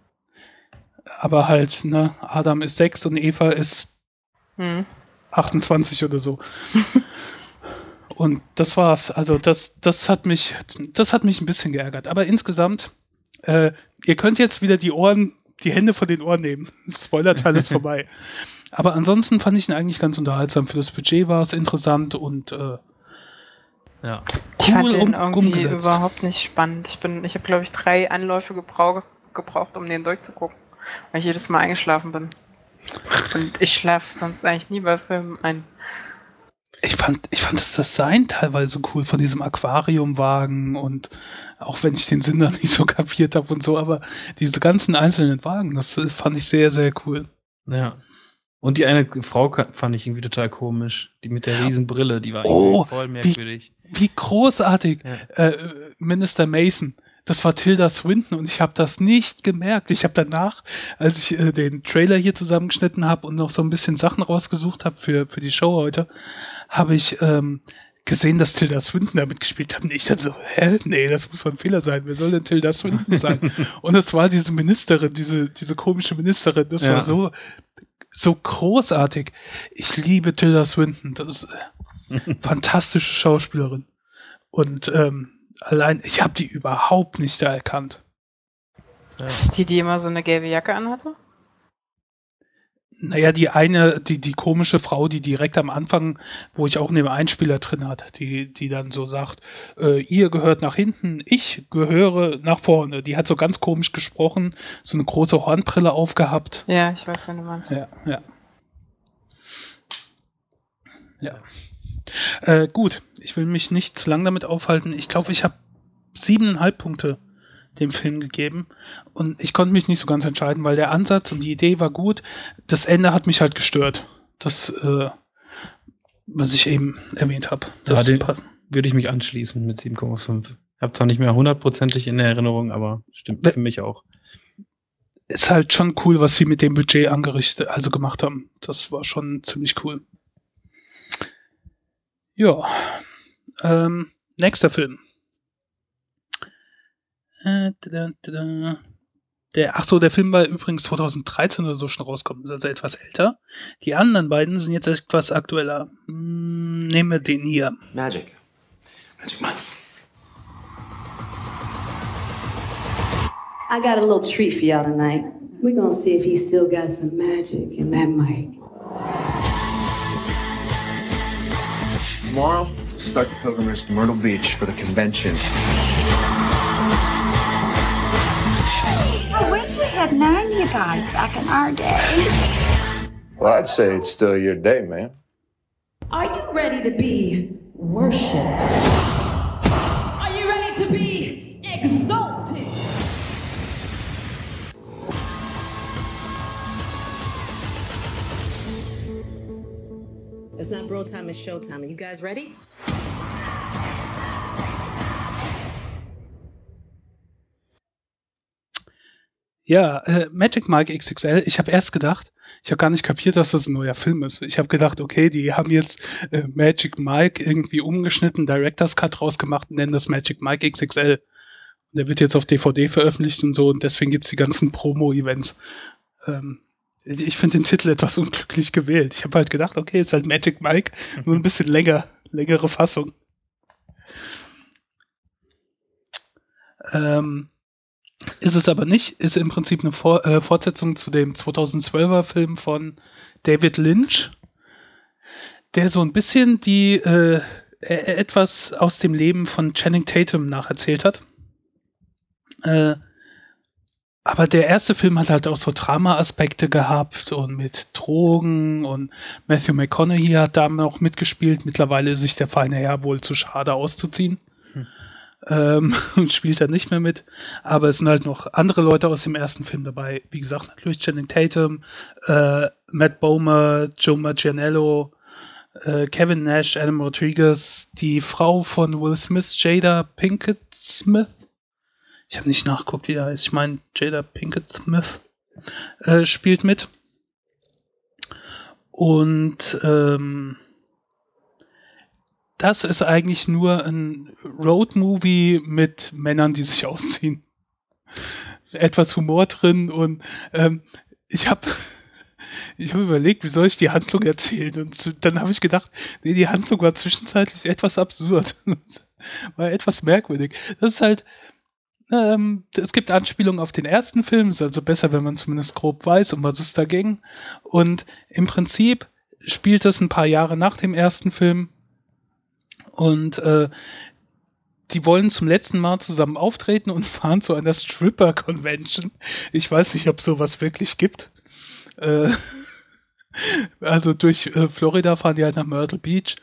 Aber halt, ne, Adam ist sechs und Eva ist Hm. 28 oder so. und das war's. Also das, das hat mich, das hat mich ein bisschen geärgert. Aber insgesamt, äh, ihr könnt jetzt wieder die Ohren, die Hände von den Ohren nehmen. Spoiler-Teil ist vorbei. Aber ansonsten fand ich ihn eigentlich ganz unterhaltsam. Für das Budget war es interessant und äh, Ja. Ich fand cool den um, irgendwie umgesetzt. überhaupt nicht spannend. Ich bin, ich habe glaube ich drei Anläufe gebrauch, gebraucht, um den durchzugucken, weil ich jedes Mal eingeschlafen bin. Und ich schlafe sonst eigentlich nie bei Filmen ein. Ich fand, ich fand das Design teilweise cool von diesem Aquariumwagen und auch wenn ich den Sinn da nicht so kapiert habe und so, aber diese ganzen einzelnen Wagen, das äh, fand ich sehr, sehr cool. Ja. Und die eine Frau fand ich irgendwie total komisch. Die mit der riesen Brille, die war Oh, irgendwie voll merkwürdig. Wie großartig. Ja. Äh, Minister Mason. Das war Tilda Swinton und ich habe das nicht gemerkt. Ich habe danach, als ich äh, den Trailer hier zusammengeschnitten habe und noch so ein bisschen Sachen rausgesucht habe für, für die Show heute, habe ich ähm, gesehen, dass Tilda Swinton da mitgespielt hat. Und ich dachte so, hä? Nee, das muss doch ein Fehler sein. Wer soll denn Tilda Swinton sein? und es war diese Ministerin, diese, diese komische Ministerin. Das Ja. war so, so großartig. Ich liebe Tilda Swinton. Das ist fantastische Schauspielerin. Und ähm, allein, ich habe die überhaupt nicht da erkannt. Ist die, die immer so eine gelbe Jacke anhatte? Naja, die eine, die, die komische Frau, die direkt am Anfang, wo ich auch einen Einspieler drin hat, die, die dann so sagt, äh, ihr gehört nach hinten, ich gehöre nach vorne. Die hat so ganz komisch gesprochen, so eine große Hornbrille aufgehabt. Ja, ich weiß, wenn du meinst. Ja, ja. Ja. Äh, gut, ich will mich nicht zu lang damit aufhalten. Ich glaube, ich habe siebeneinhalb Punkte dem Film gegeben und ich konnte mich nicht so ganz entscheiden, weil der Ansatz und die Idee war gut. Das Ende hat mich halt gestört. Das, äh, was ich eben erwähnt habe. Das würde ich mich anschließen mit 7,5. Hab zwar nicht mehr hundertprozentig in der Erinnerung, aber stimmt für mich auch. ist halt schon cool, was sie mit dem Budget angerichtet, also gemacht haben. Das war schon ziemlich cool. Ja. Ähm, nächster Film. Äh, da, da, da. Der, ach so, der Film war übrigens 2013 oder so schon rausgekommen, ist also etwas älter. Die anderen beiden sind jetzt etwas aktueller. Hm, nehmen wir den hier. Magic. Magic Mike. I got a little treat for y'all tonight. We're gonna see if he's still got some magic in that mic. Tomorrow, start the pilgrimage to Myrtle Beach for the convention. I wish we had known you guys back in our day. Well, I'd say it's still your day, man. Are you ready to be worshipped? It's not bro time, it's show time. Are you guys ready? Ja, äh, Magic Mike XXL. Ich habe erst gedacht, ich habe gar nicht kapiert, dass das ein neuer Film ist. Ich habe gedacht, okay, die haben jetzt äh, Magic Mike irgendwie umgeschnitten, Director's Cut rausgemacht und nennen das Magic Mike XXL. Und der wird jetzt auf DVD veröffentlicht und so und deswegen gibt's die ganzen Promo-Events. Ähm, ich finde den Titel etwas unglücklich gewählt. Ich habe halt gedacht, okay, ist halt Magic Mike, nur ein bisschen länger, längere Fassung. Ähm, ist es aber nicht, ist im Prinzip eine Vor äh, Fortsetzung zu dem 2012er Film von David Lynch, der so ein bisschen die äh, e- etwas aus dem Leben von Channing Tatum nacherzählt hat. Äh, aber der erste Film hat halt auch so Drama-Aspekte gehabt und mit Drogen und Matthew McConaughey hat da noch mitgespielt. Mittlerweile ist sich der feine Herr wohl zu schade auszuziehen ähm, und spielt dann nicht mehr mit. Aber es sind halt noch andere Leute aus dem ersten Film dabei. Wie gesagt, natürlich Channing Tatum, äh, Matt Bomer, Joe Manganiello, äh, Kevin Nash, Adam Rodriguez, die Frau von Will Smith, Jada Pinkett Smith. Ich habe nicht nachgeguckt, wie er heißt. Ich meine, Jada Pinkett Smith äh, spielt mit. Und ähm, das ist eigentlich nur ein Road-Movie mit Männern, die sich ausziehen. Etwas Humor drin und ähm, ich habe ich habe überlegt, wie soll ich die Handlung erzählen und dann habe ich gedacht, nee, die Handlung war zwischenzeitlich etwas absurd. war etwas merkwürdig. Das ist halt ähm, es gibt Anspielungen auf den ersten Film, ist also besser, wenn man zumindest grob weiß, um was es da ging. Und im Prinzip spielt es ein paar Jahre nach dem ersten Film und äh, die wollen zum letzten Mal zusammen auftreten und fahren zu einer Stripper-Convention. Ich weiß nicht, ob sowas wirklich gibt. Äh, also durch äh, Florida fahren die halt nach Myrtle Beach.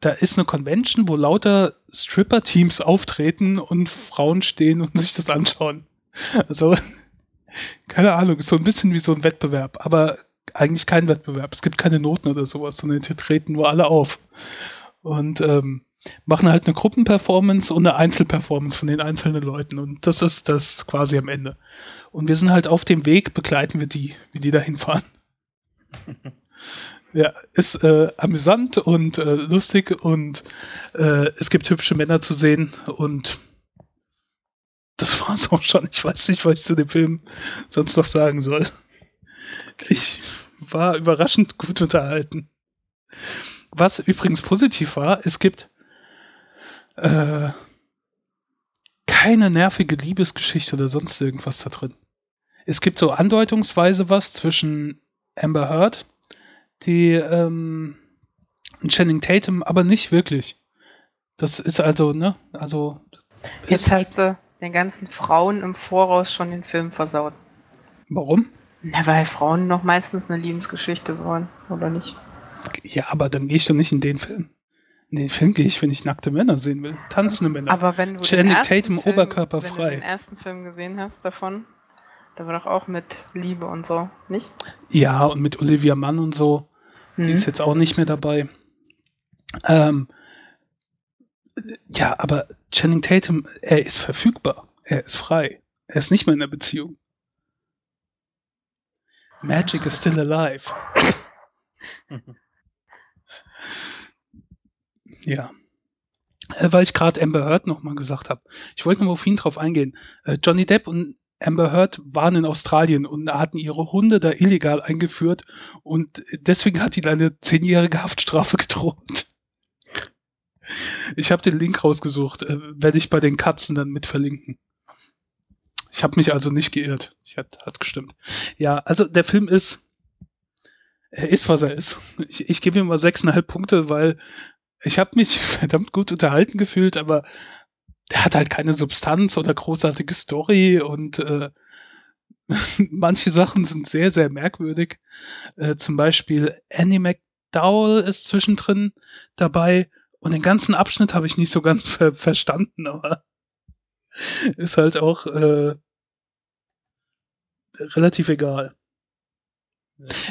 Da ist eine Convention, wo lauter Stripper-Teams auftreten und Frauen stehen und sich das anschauen. Also, keine Ahnung, so ein bisschen wie so ein Wettbewerb, aber eigentlich kein Wettbewerb. Es gibt keine Noten oder sowas, sondern die treten nur alle auf. Und ähm, machen halt eine Gruppenperformance und eine Einzelperformance von den einzelnen Leuten. Und das ist das quasi am Ende. Und wir sind halt auf dem Weg, begleiten wir die, wie die da hinfahren. ja, ist äh, amüsant und äh, lustig und äh, es gibt hübsche Männer zu sehen und das war's auch schon. Ich weiß nicht, was ich zu dem Film sonst noch sagen soll. Ich war überraschend gut unterhalten. Was übrigens positiv war, es gibt äh, keine nervige Liebesgeschichte oder sonst irgendwas da drin. Es gibt so andeutungsweise was zwischen Amber Heard, die ähm, Channing Tatum, aber nicht wirklich. Das ist also, ne, also Jetzt hast du den ganzen Frauen im Voraus schon den Film versaut. Warum? Na, weil Frauen noch meistens eine Liebensgeschichte wollen, oder nicht? Ja, aber dann gehe ich doch nicht in den Film. In den Film gehe ich, wenn ich nackte Männer sehen will. Tanzende Männer. Aber wenn du den Channing ersten Tatum Film, oberkörperfrei. Wenn du den ersten Film gesehen hast davon, da war doch auch mit Liebe und so, nicht? Ja, und mit Olivia Mann und so. Die Mhm. ist jetzt auch nicht mehr dabei. Ähm, ja, aber Channing Tatum, er ist verfügbar. Er ist frei. Er ist nicht mehr in einer Beziehung. Magic is still alive. ja. Äh, weil ich gerade Amber Heard nochmal gesagt habe. Ich wollte nur auf ihn drauf eingehen. Äh, Johnny Depp und Amber Heard waren in Australien und hatten ihre Hunde da illegal eingeführt und deswegen hat ihnen eine zehnjährige Haftstrafe gedroht. Ich habe den Link rausgesucht, äh, werde ich bei den Katzen dann mit verlinken. Ich habe mich also nicht geirrt. Ich hat, hat gestimmt. Ja, also der Film ist, er ist, was er ist. Ich, ich gebe ihm mal sechseinhalb Punkte, weil ich habe mich verdammt gut unterhalten gefühlt, aber der hat halt keine Substanz oder großartige Story und äh, manche Sachen sind sehr, sehr merkwürdig. Äh, zum Beispiel Annie McDowell ist zwischendrin dabei und den ganzen Abschnitt habe ich nicht so ganz ver verstanden, aber ist halt auch äh, relativ egal.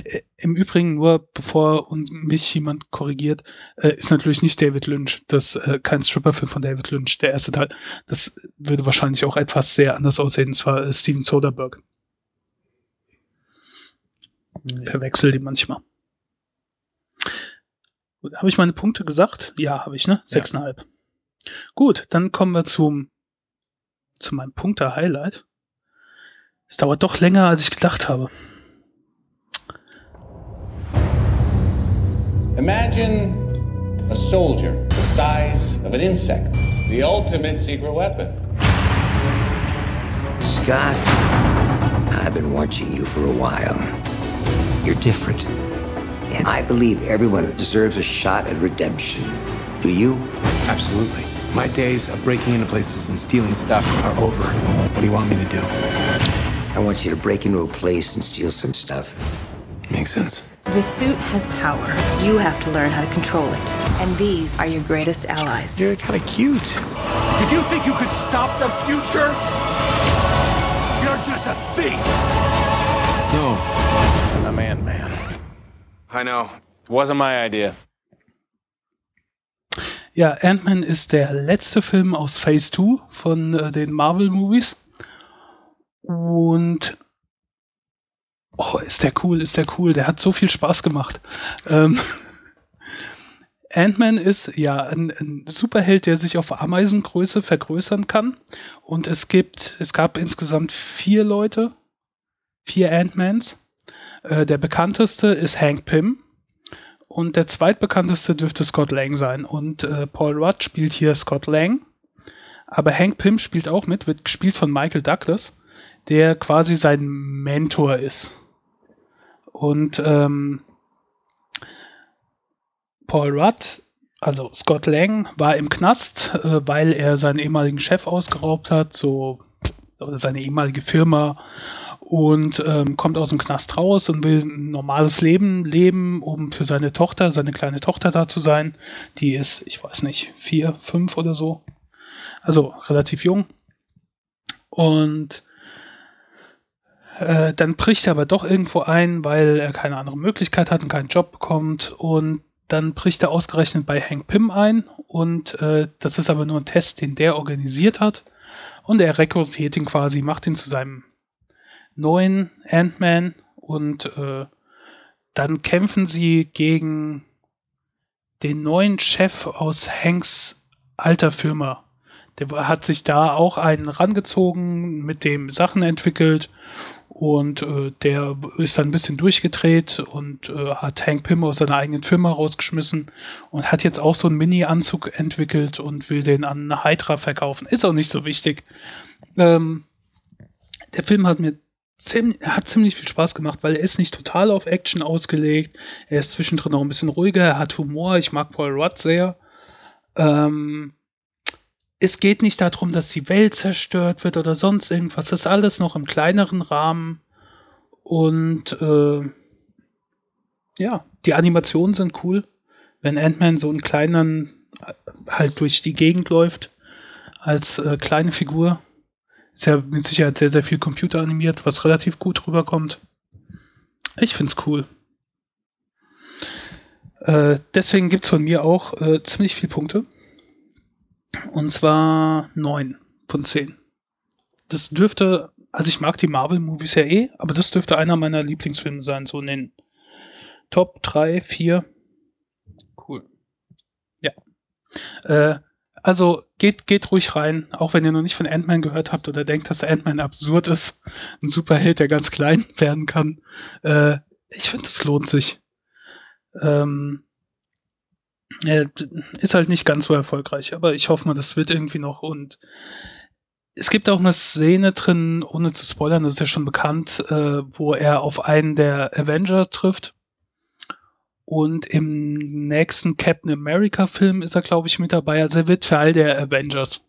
Äh, Im Übrigen, nur bevor uns, mich jemand korrigiert, äh, ist natürlich nicht David Lynch. Das äh, kein Stripper-Film von David Lynch, der erste Teil. Das würde wahrscheinlich auch etwas sehr anders aussehen. Es war äh, Steven Soderbergh. Verwechsel die manchmal. Habe ich meine Punkte gesagt? Ja, habe ich, ne? Sechseinhalb. Gut, dann kommen wir zum, zu meinem Punkte-Highlight. Es dauert doch länger, als ich gedacht habe. Imagine a soldier the size of an insect, the ultimate secret weapon. Scott, I've been watching you for a while. You're different. And I believe everyone deserves a shot at redemption. Do you? Absolutely. My days of breaking into places and stealing stuff are over. What do you want me to do? I want you to break into a place and steal some stuff. Makes sense. The suit has power. You have to learn how to control it. And these are your greatest allies. You're kind of cute. Did you think you could stop the future? You're just a thief! No. I'm Ant-Man. I know. It wasn't my idea. Ja, Ant-Man ist der letzte Film aus Phase 2 von äh, den Marvel-Movies. Und oh, ist der cool, ist der cool. Der hat so viel Spaß gemacht. Ähm, Ant-Man ist ja ein, ein Superheld, der sich auf Ameisengröße vergrößern kann. Und es gibt, es gab insgesamt vier Leute, vier Ant-Mans. Äh, der bekannteste ist Hank Pym. Und der zweitbekannteste dürfte Scott Lang sein. Und äh, Paul Rudd spielt hier Scott Lang. Aber Hank Pym spielt auch mit, wird gespielt von Michael Douglas, der quasi sein Mentor ist. Und ähm, Paul Rudd, also Scott Lang, war im Knast, äh, weil er seinen ehemaligen Chef ausgeraubt hat, so oder seine ehemalige Firma und ähm, kommt aus dem Knast raus und will ein normales Leben leben, um für seine Tochter, seine kleine Tochter da zu sein. Die ist, ich weiß nicht, vier, fünf oder so. Also relativ jung. Und äh, dann bricht er aber doch irgendwo ein, weil er keine andere Möglichkeit hat und keinen Job bekommt. Und dann bricht er ausgerechnet bei Hank Pym ein. Und äh, das ist aber nur ein Test, den der organisiert hat. Und er rekrutiert ihn quasi, macht ihn zu seinem neuen Ant-Man und äh, dann kämpfen sie gegen den neuen Chef aus Hanks alter Firma. Der hat sich da auch einen rangezogen, mit dem Sachen entwickelt und äh, der ist dann ein bisschen durchgedreht und äh, hat Hank Pym aus seiner eigenen Firma rausgeschmissen und hat jetzt auch so einen Mini-Anzug entwickelt und will den an Hydra verkaufen. Ist auch nicht so wichtig. Ähm, der Film hat mir ziem- er hat ziemlich viel Spaß gemacht, weil er ist nicht total auf Action ausgelegt. Er ist zwischendrin noch ein bisschen ruhiger, er hat Humor. Ich mag Paul Rudd sehr. Ähm, es geht nicht darum, dass die Welt zerstört wird oder sonst irgendwas. Das ist alles noch im kleineren Rahmen. Und äh, ja, die Animationen sind cool. Wenn Ant-Man so einen kleinen äh, halt durch die Gegend läuft als äh, kleine Figur, ist ja mit Sicherheit sehr, sehr viel computeranimiert, was relativ gut rüberkommt. Ich find's cool. Äh, deswegen gibt's von mir auch äh, ziemlich viele Punkte. Und zwar neun von zehn. Das dürfte, also ich mag die Marvel-Movies ja eh, aber das dürfte einer meiner Lieblingsfilme sein, so nennen. Top 3, 4. Cool. Ja. Äh, also geht, geht ruhig rein, auch wenn ihr noch nicht von Ant-Man gehört habt oder denkt, dass Ant-Man absurd ist. Ein Superheld, der ganz klein werden kann. Äh, ich finde, es lohnt sich. Ähm, ist halt nicht ganz so erfolgreich, aber ich hoffe mal, das wird irgendwie noch und es gibt auch eine Szene drin, ohne zu spoilern, das ist ja schon bekannt, äh, wo er auf einen der Avenger trifft. Und im nächsten Captain America Film ist er, glaube ich, mit dabei. Also er wird Teil der Avengers.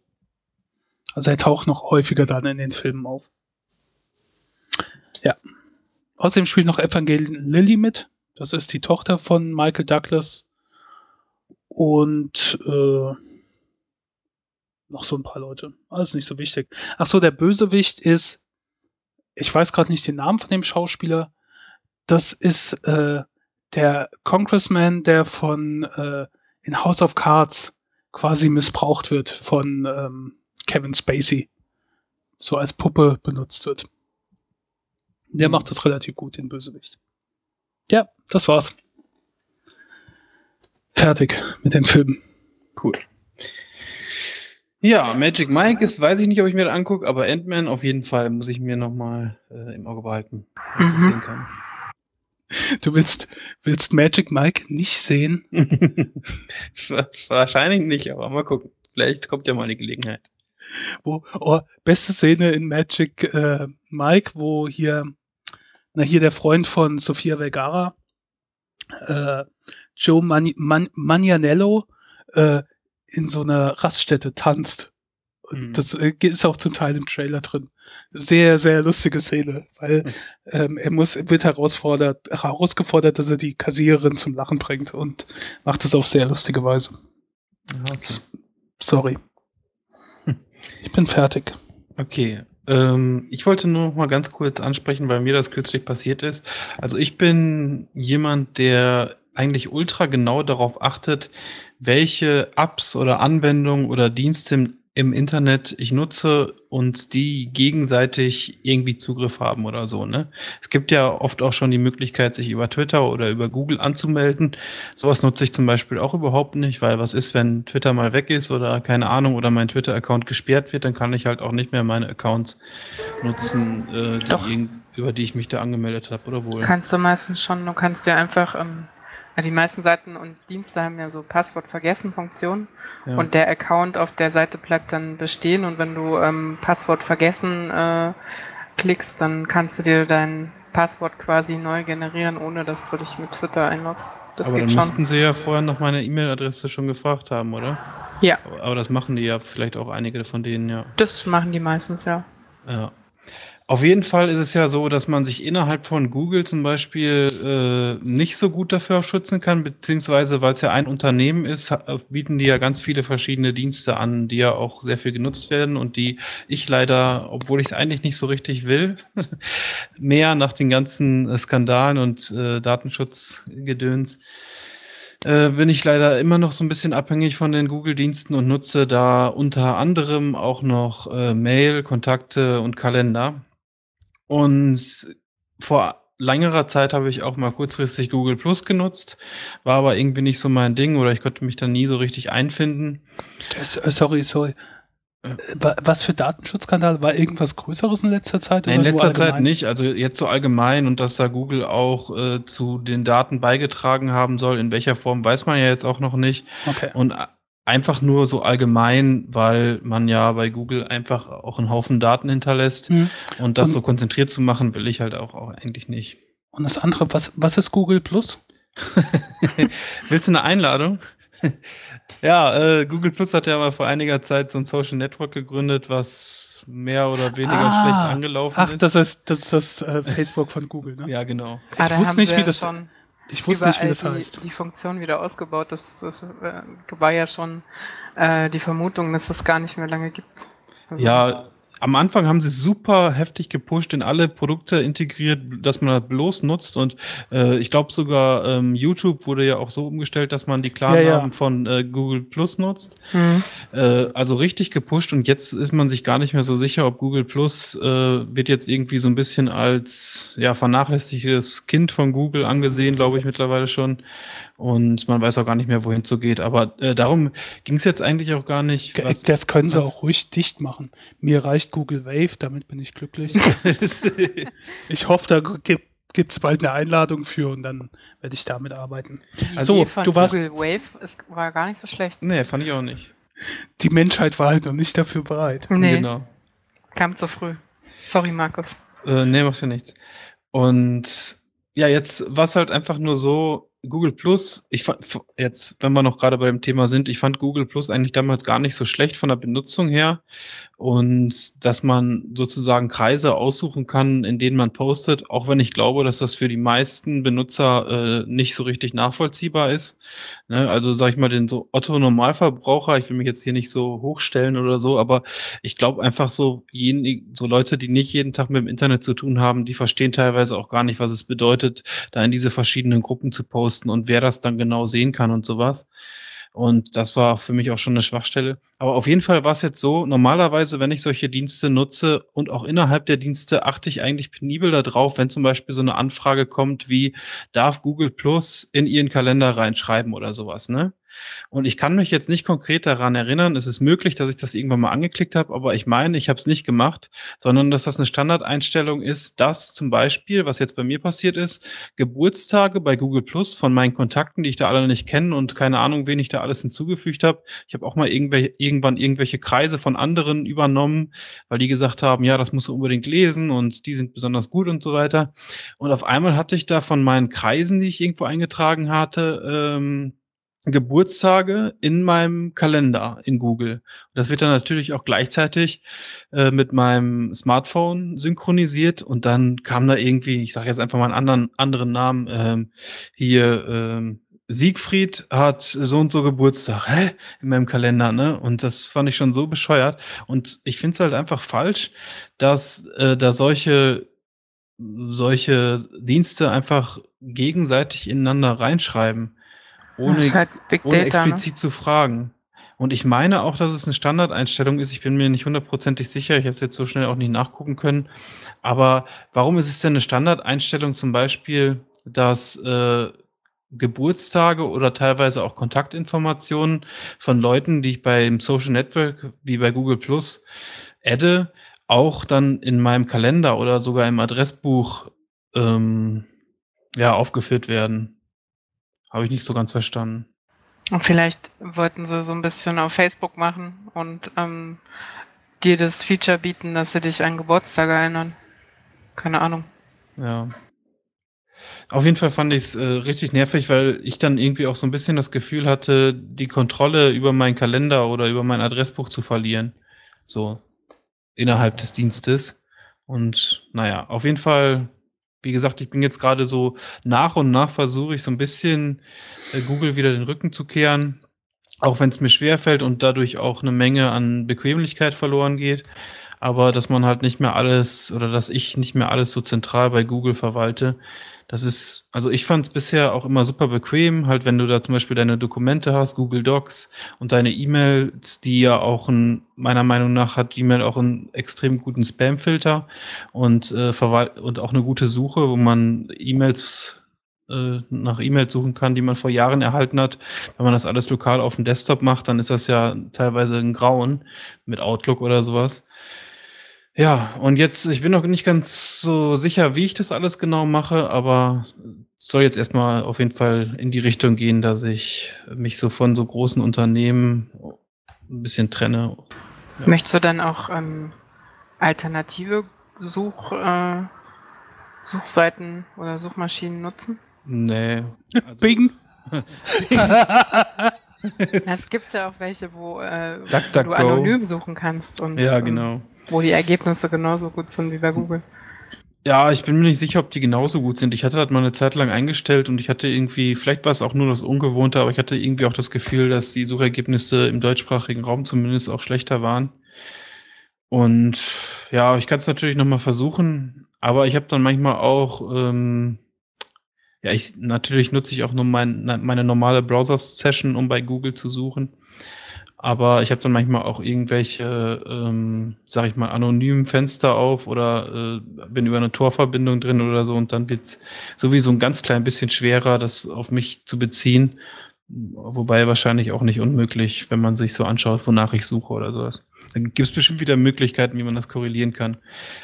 Also er taucht noch häufiger dann in den Filmen auf. Ja. Außerdem spielt noch Evangeline Lilly mit. Das ist die Tochter von Michael Douglas. Und äh, noch so ein paar Leute. Alles nicht so wichtig. Ach so, der Bösewicht ist, ich weiß gerade nicht den Namen von dem Schauspieler. Das ist äh, der Congressman, der von äh, in House of Cards quasi missbraucht wird von ähm, Kevin Spacey. So als Puppe benutzt wird. Der macht das relativ gut, den Bösewicht. Ja, das war's. Fertig mit den Filmen. Cool. Ja, Magic Mike ist, weiß ich nicht, ob ich mir das angucke, aber Ant-Man auf jeden Fall muss ich mir nochmal äh, im Auge behalten, ob ich das Mhm. sehen kann. Du willst, willst Magic Mike nicht sehen? Wahrscheinlich nicht, aber mal gucken. Vielleicht kommt ja mal eine Gelegenheit. Wo, oh, beste Szene in Magic äh, Mike, wo hier, na hier der Freund von Sofia Vergara, äh, Joe Mani Man Manianello, äh, in so einer Raststätte tanzt. Und das äh, ist auch zum Teil im Trailer drin. Sehr, sehr lustige Szene, weil ähm, er muss, wird herausfordert, herausgefordert, dass er die Kassiererin zum Lachen bringt und macht das auf sehr lustige Weise. S- Sorry. Ich bin fertig. Okay. Ähm, ich wollte nur noch mal ganz kurz ansprechen, weil mir das kürzlich passiert ist. Also ich bin jemand, der eigentlich ultra genau darauf achtet, welche Apps oder Anwendungen oder Dienste im, im Internet ich nutze und die gegenseitig irgendwie Zugriff haben oder so. Ne? Es gibt ja oft auch schon die Möglichkeit, sich über Twitter oder über Google anzumelden. Sowas nutze ich zum Beispiel auch überhaupt nicht, weil was ist, wenn Twitter mal weg ist oder keine Ahnung oder mein Twitter-Account gesperrt wird, dann kann ich halt auch nicht mehr meine Accounts nutzen, äh, die Doch. irgend- über die ich mich da angemeldet habe, oder wohl? Kannst du meistens schon, du kannst dir einfach, ähm, ja, die meisten Seiten und Dienste haben ja so Passwort-Vergessen-Funktionen Ja. und der Account auf der Seite bleibt dann bestehen und wenn du ähm, Passwort vergessen äh, klickst, dann kannst du dir dein Passwort quasi neu generieren, ohne dass du dich mit Twitter einloggst. Das aber geht dann schon. müssten sie ja vorher nach meiner E-Mail-Adresse schon gefragt haben, oder? Ja. Aber, aber das machen die ja vielleicht auch einige von denen, ja. Das machen die meistens, ja. Ja. Auf jeden Fall ist es ja so, dass man sich innerhalb von Google zum Beispiel äh, nicht so gut dafür schützen kann, beziehungsweise weil es ja ein Unternehmen ist, ha- bieten die ja ganz viele verschiedene Dienste an, die ja auch sehr viel genutzt werden und die ich leider, obwohl ich es eigentlich nicht so richtig will, mehr nach den ganzen äh, Skandalen und äh, Datenschutzgedöns, äh, bin ich leider immer noch so ein bisschen abhängig von den Google-Diensten und nutze da unter anderem auch noch äh, Mail, Kontakte und Kalender. Und vor längerer Zeit habe ich auch mal kurzfristig Google Plus genutzt, war aber irgendwie nicht so mein Ding oder ich konnte mich da nie so richtig einfinden. Äh, Sorry, sorry. Äh, wa- Was für Datenschutzskandal? War irgendwas Größeres in letzter Zeit? In letzter Zeit nicht, also jetzt so allgemein und dass da Google auch äh, zu den Daten beigetragen haben soll, in welcher Form weiß man ja jetzt auch noch nicht. Okay. Und einfach nur so allgemein, weil man ja bei Google einfach auch einen Haufen Daten hinterlässt. Mhm. Und das Und- so konzentriert zu machen, will ich halt auch, auch eigentlich nicht. Und das andere, was, was ist Google Plus? Willst du eine Einladung? ja, äh, Google Plus hat ja mal vor einiger Zeit so ein Social Network gegründet, was mehr oder weniger Ah, schlecht angelaufen Ach, ist. das ist das, ist das äh, Facebook von Google, ne? ja, genau. Ich Ah, da wusste nicht, wie das. schon Ich wusste nicht, wie das die, heißt. die Funktion wieder ausgebaut. Das, das äh, war ja schon äh, die Vermutung, dass es gar nicht mehr lange gibt. Also- Ja, am Anfang haben sie es super heftig gepusht, in alle Produkte integriert, dass man das bloß nutzt. Und äh, ich glaube sogar, ähm, YouTube wurde ja auch so umgestellt, dass man die Klarnamen Ja, ja. von äh, Google Plus nutzt. Mhm. Äh, also richtig gepusht und jetzt ist man sich gar nicht mehr so sicher, ob Google Plus äh, wird jetzt irgendwie so ein bisschen als ja vernachlässigtes Kind von Google angesehen, glaube ich mittlerweile schon. Und man weiß auch gar nicht mehr, wohin es geht. Aber äh, darum ging es jetzt eigentlich auch gar nicht. was- das können sie was- auch ruhig dicht machen. Mir reicht Google Wave, damit bin ich glücklich. ich hoffe, da gibt es bald eine Einladung für und dann werde ich damit arbeiten. Die So, Idee von du warst, Google Wave ist, war gar nicht so schlecht. nee, fand ich auch nicht. die Menschheit war halt noch nicht dafür bereit. Nee, Genau. kam zu früh. Sorry, Markus. Äh, nee, macht ja nichts. Und ja, jetzt war es halt einfach nur so, Google Plus, ich fand jetzt, wenn wir noch gerade bei dem Thema sind, ich fand Google Plus eigentlich damals gar nicht so schlecht von der Benutzung her. Und dass man sozusagen Kreise aussuchen kann, in denen man postet, auch wenn ich glaube, dass das für die meisten Benutzer äh, nicht so richtig nachvollziehbar ist. Ne? Also sag ich mal, den so Otto Normalverbraucher, ich will mich jetzt hier nicht so hochstellen oder so, aber ich glaube einfach so, jeden, so Leute, die nicht jeden Tag mit dem Internet zu tun haben, die verstehen teilweise auch gar nicht, was es bedeutet, da in diese verschiedenen Gruppen zu posten und wer das dann genau sehen kann und sowas. Und das war für mich auch schon eine Schwachstelle. Aber auf jeden Fall war es jetzt so, normalerweise, wenn ich solche Dienste nutze und auch innerhalb der Dienste achte ich eigentlich penibel darauf, wenn zum Beispiel so eine Anfrage kommt wie, darf Google Plus in ihren Kalender reinschreiben oder sowas, ne? Und ich kann mich jetzt nicht konkret daran erinnern. Es ist möglich, dass ich das irgendwann mal angeklickt habe, aber ich meine, ich habe es nicht gemacht, sondern dass das eine Standardeinstellung ist, dass zum Beispiel, was jetzt bei mir passiert ist, Geburtstage bei Google Plus von meinen Kontakten, die ich da alle nicht kenne und keine Ahnung, wen ich da alles hinzugefügt habe. Ich habe auch mal irgendwelche, irgendwann irgendwelche Kreise von anderen übernommen, weil die gesagt haben, ja, das musst du unbedingt lesen und die sind besonders gut und so weiter. Und auf einmal hatte ich da von meinen Kreisen, die ich irgendwo eingetragen hatte, ähm, Geburtstage in meinem Kalender in Google. Das wird dann natürlich auch gleichzeitig äh, mit meinem Smartphone synchronisiert und dann kam da irgendwie, ich sage jetzt einfach mal einen anderen anderen Namen ähm, hier. Ähm, Siegfried hat so und so Geburtstag, hä? In meinem Kalender, ne? Und das fand ich schon so bescheuert. Und ich finde es halt einfach falsch, dass äh, da solche solche Dienste einfach gegenseitig ineinander reinschreiben, ohne, halt ohne Data, ne? explizit zu fragen. Und ich meine auch, dass es eine Standardeinstellung ist. Ich bin mir nicht hundertprozentig sicher. Ich habe jetzt so schnell auch nicht nachgucken können. Aber warum ist es denn eine Standardeinstellung zum Beispiel, dass äh, Geburtstage oder teilweise auch Kontaktinformationen von Leuten, die ich beim Social Network wie bei Google Plus adde, auch dann in meinem Kalender oder sogar im Adressbuch ähm, ja, aufgeführt werden. Habe ich nicht so ganz verstanden. Und vielleicht wollten sie so ein bisschen auf Facebook machen und ähm, dir das Feature bieten, dass sie dich an Geburtstag erinnern. Keine Ahnung. Ja. Auf jeden Fall fand ich es äh, richtig nervig, weil ich dann irgendwie auch so ein bisschen das Gefühl hatte, die Kontrolle über meinen Kalender oder über mein Adressbuch zu verlieren. So innerhalb des Dienstes. Und naja, auf jeden Fall, wie gesagt, ich bin jetzt gerade so nach und nach versuche ich so ein bisschen äh, Google wieder den Rücken zu kehren. Auch wenn es mir schwerfällt und dadurch auch eine Menge an Bequemlichkeit verloren geht. Aber dass man halt nicht mehr alles oder dass ich nicht mehr alles so zentral bei Google verwalte. Das ist, also ich fand es bisher auch immer super bequem, halt wenn du da zum Beispiel deine Dokumente hast, Google Docs und deine E-Mails, die ja auch ein, meiner Meinung nach hat Gmail auch einen extrem guten Spam-Filter und, äh, und auch eine gute Suche, wo man E-Mails äh, nach E-Mails suchen kann, die man vor Jahren erhalten hat. Wenn man das alles lokal auf dem Desktop macht, dann ist das ja teilweise ein Grauen mit Outlook oder sowas. Ja, und jetzt, ich bin noch nicht ganz so sicher, wie ich das alles genau mache, aber soll jetzt erstmal auf jeden Fall in die Richtung gehen, dass ich mich so von so großen Unternehmen ein bisschen trenne. Ja. Möchtest du dann auch ähm, alternative Such, äh, Suchseiten oder Suchmaschinen nutzen? Nee. Also Bing. Es gibt ja auch welche, wo, äh, wo du anonym suchen kannst und ja, genau. ähm, wo die Ergebnisse genauso gut sind wie bei Google. Ja, ich bin mir nicht sicher, ob die genauso gut sind. Ich hatte das mal eine Zeit lang eingestellt und ich hatte irgendwie, vielleicht war es auch nur das Ungewohnte, aber ich hatte irgendwie auch das Gefühl, dass die Suchergebnisse im deutschsprachigen Raum zumindest auch schlechter waren. Und ja, ich kann es natürlich nochmal versuchen, aber ich habe dann manchmal auch, ähm, ja, ich natürlich nutze ich auch nur mein, meine normale Browser-Session, um bei Google zu suchen. Aber ich habe dann manchmal auch irgendwelche, ähm, sag ich mal, anonymen Fenster auf oder äh, bin über eine Torverbindung drin oder so und dann wird's sowieso ein ganz klein bisschen schwerer, das auf mich zu beziehen. Wobei wahrscheinlich auch nicht unmöglich, wenn man sich so anschaut, wonach ich suche oder sowas. Dann gibt es bestimmt wieder Möglichkeiten, wie man das korrelieren kann.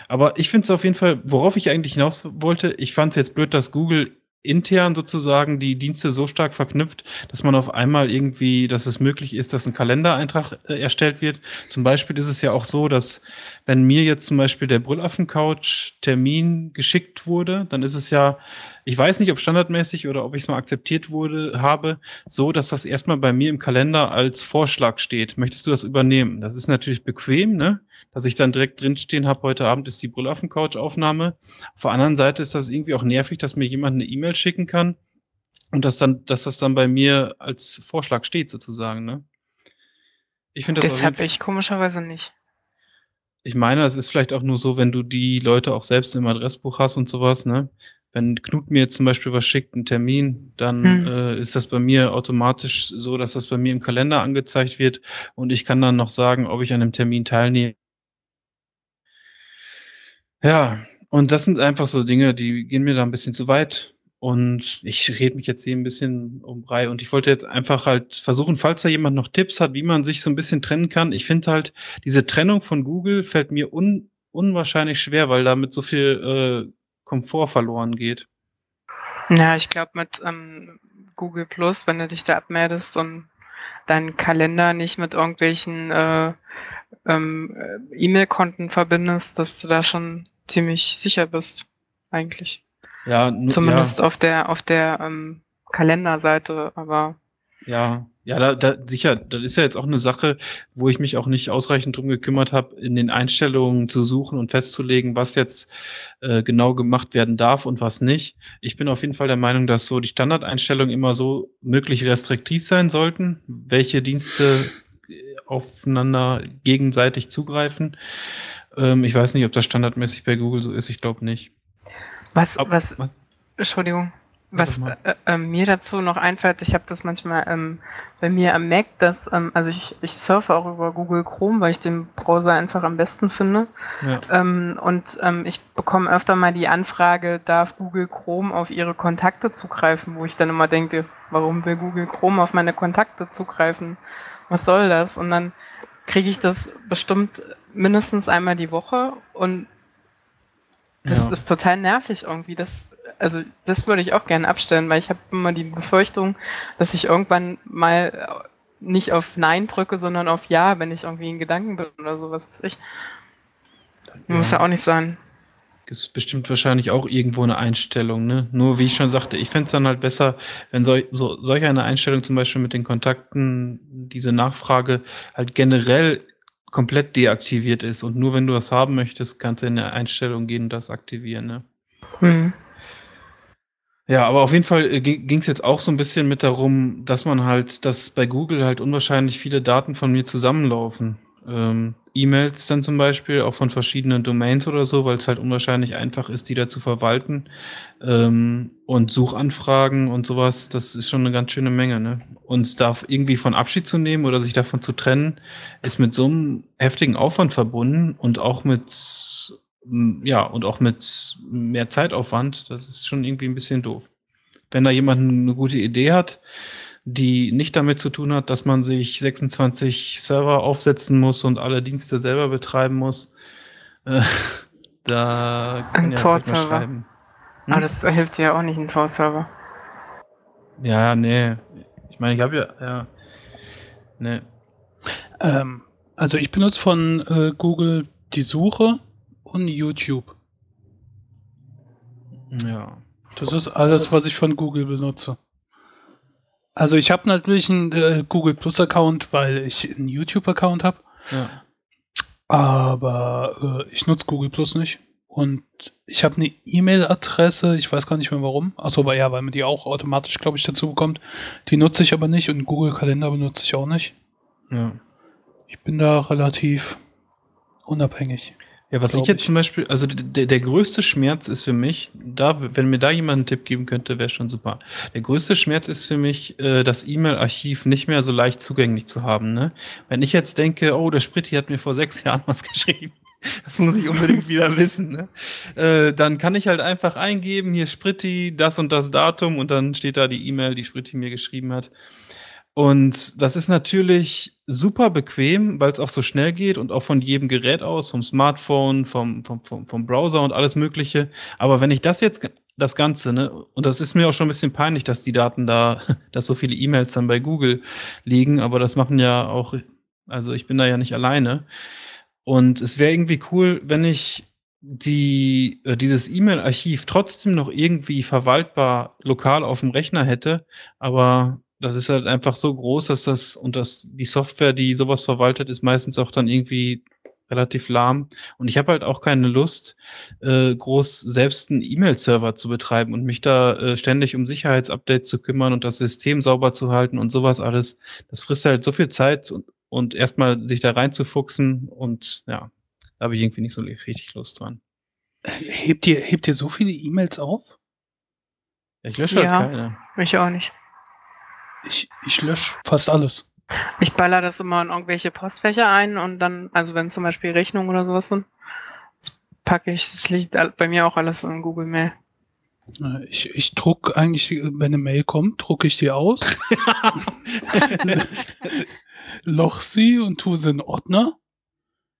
Aber ich finde es auf jeden Fall, worauf ich eigentlich hinaus wollte, ich fand es jetzt blöd, dass Google intern sozusagen die Dienste so stark verknüpft, dass man auf einmal irgendwie, dass es möglich ist, dass ein Kalendereintrag äh, erstellt wird. Zum Beispiel ist es ja auch so, dass wenn mir jetzt zum Beispiel der Brüllaffen-Couch Termin geschickt wurde, dann ist es ja, ich weiß nicht, ob standardmäßig oder ob ich es mal akzeptiert wurde, habe, so, dass das erstmal bei mir im Kalender als Vorschlag steht. Möchtest du das übernehmen? Das ist natürlich bequem, ne? Dass ich dann direkt drinstehen habe, heute Abend ist die Brüllaffen-Couch-Aufnahme. Auf der anderen Seite ist das irgendwie auch nervig, dass mir jemand eine E-Mail schicken kann und dass dann, dass das dann bei mir als Vorschlag steht, sozusagen, ne? Ich finde das. Das habe ich komischerweise nicht. Ich meine, das ist vielleicht auch nur so, wenn du die Leute auch selbst im Adressbuch hast und sowas, ne? Wenn Knut mir zum Beispiel was schickt, einen Termin, dann hm. äh, ist das bei mir automatisch so, dass das bei mir im Kalender angezeigt wird und ich kann dann noch sagen, ob ich an dem Termin teilnehme. Ja, und das sind einfach so Dinge, die gehen mir da ein bisschen zu weit. Und ich rede mich jetzt hier ein bisschen um Brei. Und ich wollte jetzt einfach halt versuchen, falls da jemand noch Tipps hat, wie man sich so ein bisschen trennen kann. Ich finde halt, diese Trennung von Google fällt mir un unwahrscheinlich schwer, weil damit so viel äh, Komfort verloren geht. Ja, ich glaube mit ähm, Google Plus, wenn du dich da abmeldest und deinen Kalender nicht mit irgendwelchen äh, ähm, äh, E-Mail-Konten verbindest, dass du da schon ziemlich sicher bist, eigentlich. Ja, Zumindest ja. auf der, auf der ähm, Kalenderseite, aber. Ja, ja, da, da sicher, das ist ja jetzt auch eine Sache, wo ich mich auch nicht ausreichend drum gekümmert habe, in den Einstellungen zu suchen und festzulegen, was jetzt äh, genau gemacht werden darf und was nicht. Ich bin auf jeden Fall der Meinung, dass so die Standardeinstellungen immer so möglich restriktiv sein sollten, welche Dienste aufeinander gegenseitig zugreifen. Ähm, ich weiß nicht, ob das standardmäßig bei Google so ist, ich glaube nicht. Was, Ab, was, was, Entschuldigung, was äh, äh, mir dazu noch einfällt, ich habe das manchmal ähm, bei mir am Mac, dass, ähm, also ich, ich surfe auch über Google Chrome, weil ich den Browser einfach am besten finde. Ja. Ähm, und ähm, ich bekomme öfter mal die Anfrage, darf Google Chrome auf ihre Kontakte zugreifen, wo ich dann immer denke, warum will Google Chrome auf meine Kontakte zugreifen? Was soll das? Und dann kriege ich das bestimmt mindestens einmal die Woche und das ja. ist total nervig irgendwie. Das, also das würde ich auch gerne abstellen, weil ich habe immer die Befürchtung, dass ich irgendwann mal nicht auf Nein drücke, sondern auf Ja, wenn ich irgendwie in Gedanken bin oder sowas, was ich. Muss ja auch nicht sein. Ist bestimmt wahrscheinlich auch irgendwo eine Einstellung, ne? Nur wie ich schon sagte, ich fände es dann halt besser, wenn so, so, solch eine Einstellung zum Beispiel mit den Kontakten, diese Nachfrage halt generell komplett deaktiviert ist und nur wenn du das haben möchtest, kannst du in eine Einstellung gehen und das aktivieren. Ne? Mhm. Ja, aber auf jeden Fall äh, ging es jetzt auch so ein bisschen mit darum, dass man halt, dass bei Google halt unwahrscheinlich viele Daten von mir zusammenlaufen. Ähm, E-Mails dann zum Beispiel, auch von verschiedenen Domains oder so, weil es halt unwahrscheinlich einfach ist, die da zu verwalten. Ähm, und Suchanfragen und sowas, das ist schon eine ganz schöne Menge. Ne? Und da irgendwie von Abschied zu nehmen oder sich davon zu trennen, ist mit so einem heftigen Aufwand verbunden und auch mit, ja, und auch mit mehr Zeitaufwand. Das ist schon irgendwie ein bisschen doof. Wenn da jemand eine gute Idee hat, die nicht damit zu tun hat, dass man sich 26 Server aufsetzen muss und alle Dienste selber betreiben muss. Äh, da kann Ein ja Tor-Server. Aber das hilft ja auch nicht ein Tor-Server. Ja, nee. Ich meine, ich habe ja, ja. Nee. Ähm, also ich benutze von äh, Google die Suche und YouTube. Ja. Das ist alles, was ich von Google benutze. Also ich habe natürlich einen äh, Google Plus Account, weil ich einen YouTube Account habe. Ja. Aber äh, ich nutze Google Plus nicht. Und ich habe eine E-Mail-Adresse, ich weiß gar nicht mehr warum. Achso, aber ja, weil man die auch automatisch, glaube ich, dazu bekommt. Die nutze ich aber nicht und Google Kalender benutze ich auch nicht. Ja. Ich bin da relativ unabhängig. Ja, was glaub ich jetzt zum Beispiel, also der, der größte Schmerz ist für mich, da, wenn mir da jemand einen Tipp geben könnte, wäre schon super. Der größte Schmerz ist für mich, äh, das E-Mail-Archiv nicht mehr so leicht zugänglich zu haben. Ne? Wenn ich jetzt denke, oh, der Spritti hat mir vor sechs Jahren was geschrieben, das muss ich unbedingt wieder wissen, ne? äh, dann kann ich halt einfach eingeben, hier Spritti, das und das Datum und dann steht da die E-Mail, die Spritti mir geschrieben hat. Und das ist natürlich super bequem, weil es auch so schnell geht und auch von jedem Gerät aus, vom Smartphone, vom, vom, vom, vom Browser und alles Mögliche. Aber wenn ich das jetzt, das Ganze, ne, und das ist mir auch schon ein bisschen peinlich, dass die Daten da, dass so viele E-Mails dann bei Google liegen, aber das machen ja auch, also ich bin da ja nicht alleine. Und es wäre irgendwie cool, wenn ich die, äh, dieses E-Mail-Archiv trotzdem noch irgendwie verwaltbar lokal auf dem Rechner hätte, aber das ist halt einfach so groß, dass das und das die Software, die sowas verwaltet, ist meistens auch dann irgendwie relativ lahm. Und ich habe halt auch keine Lust, äh, groß selbst einen E-Mail-Server zu betreiben und mich da äh, ständig um Sicherheitsupdates zu kümmern und das System sauber zu halten und sowas alles. Das frisst halt so viel Zeit und, und erstmal sich da reinzufuchsen und ja, da habe ich irgendwie nicht so richtig Lust dran. Hebt ihr, hebt ihr so viele E-Mails auf? Ich lösche Ja. halt keine. Ich auch nicht. Ich, ich lösche fast alles. Ich baller das immer in irgendwelche Postfächer ein und dann, also wenn zum Beispiel Rechnungen oder sowas sind, packe ich, das liegt bei mir auch alles in Google Mail. Äh, Ich, ich druck eigentlich, wenn eine Mail kommt, drucke ich die aus, loch sie und tue sie in Ordner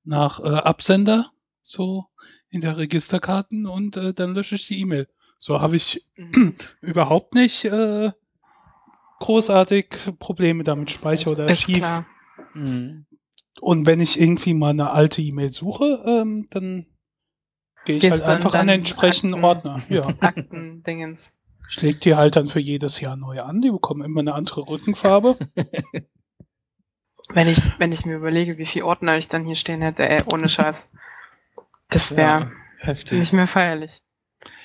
nach äh, Absender, so in der Registerkarten und äh, dann lösche ich die E-Mail. So habe ich überhaupt nicht äh, großartig Probleme damit, Speicher oder Archiv. Mhm. Und wenn ich irgendwie mal eine alte E-Mail suche, ähm, dann gehe ich Gehst halt einfach an den entsprechenden Akten- Ordner. Ja. Akten-Dingens. Ich leg die halt dann für jedes Jahr neu an. Die bekommen immer eine andere Rückenfarbe. Wenn ich, wenn ich mir überlege, wie viel Ordner ich dann hier stehen hätte, ey, ohne Scheiß. Das wäre Ja, nicht mehr feierlich.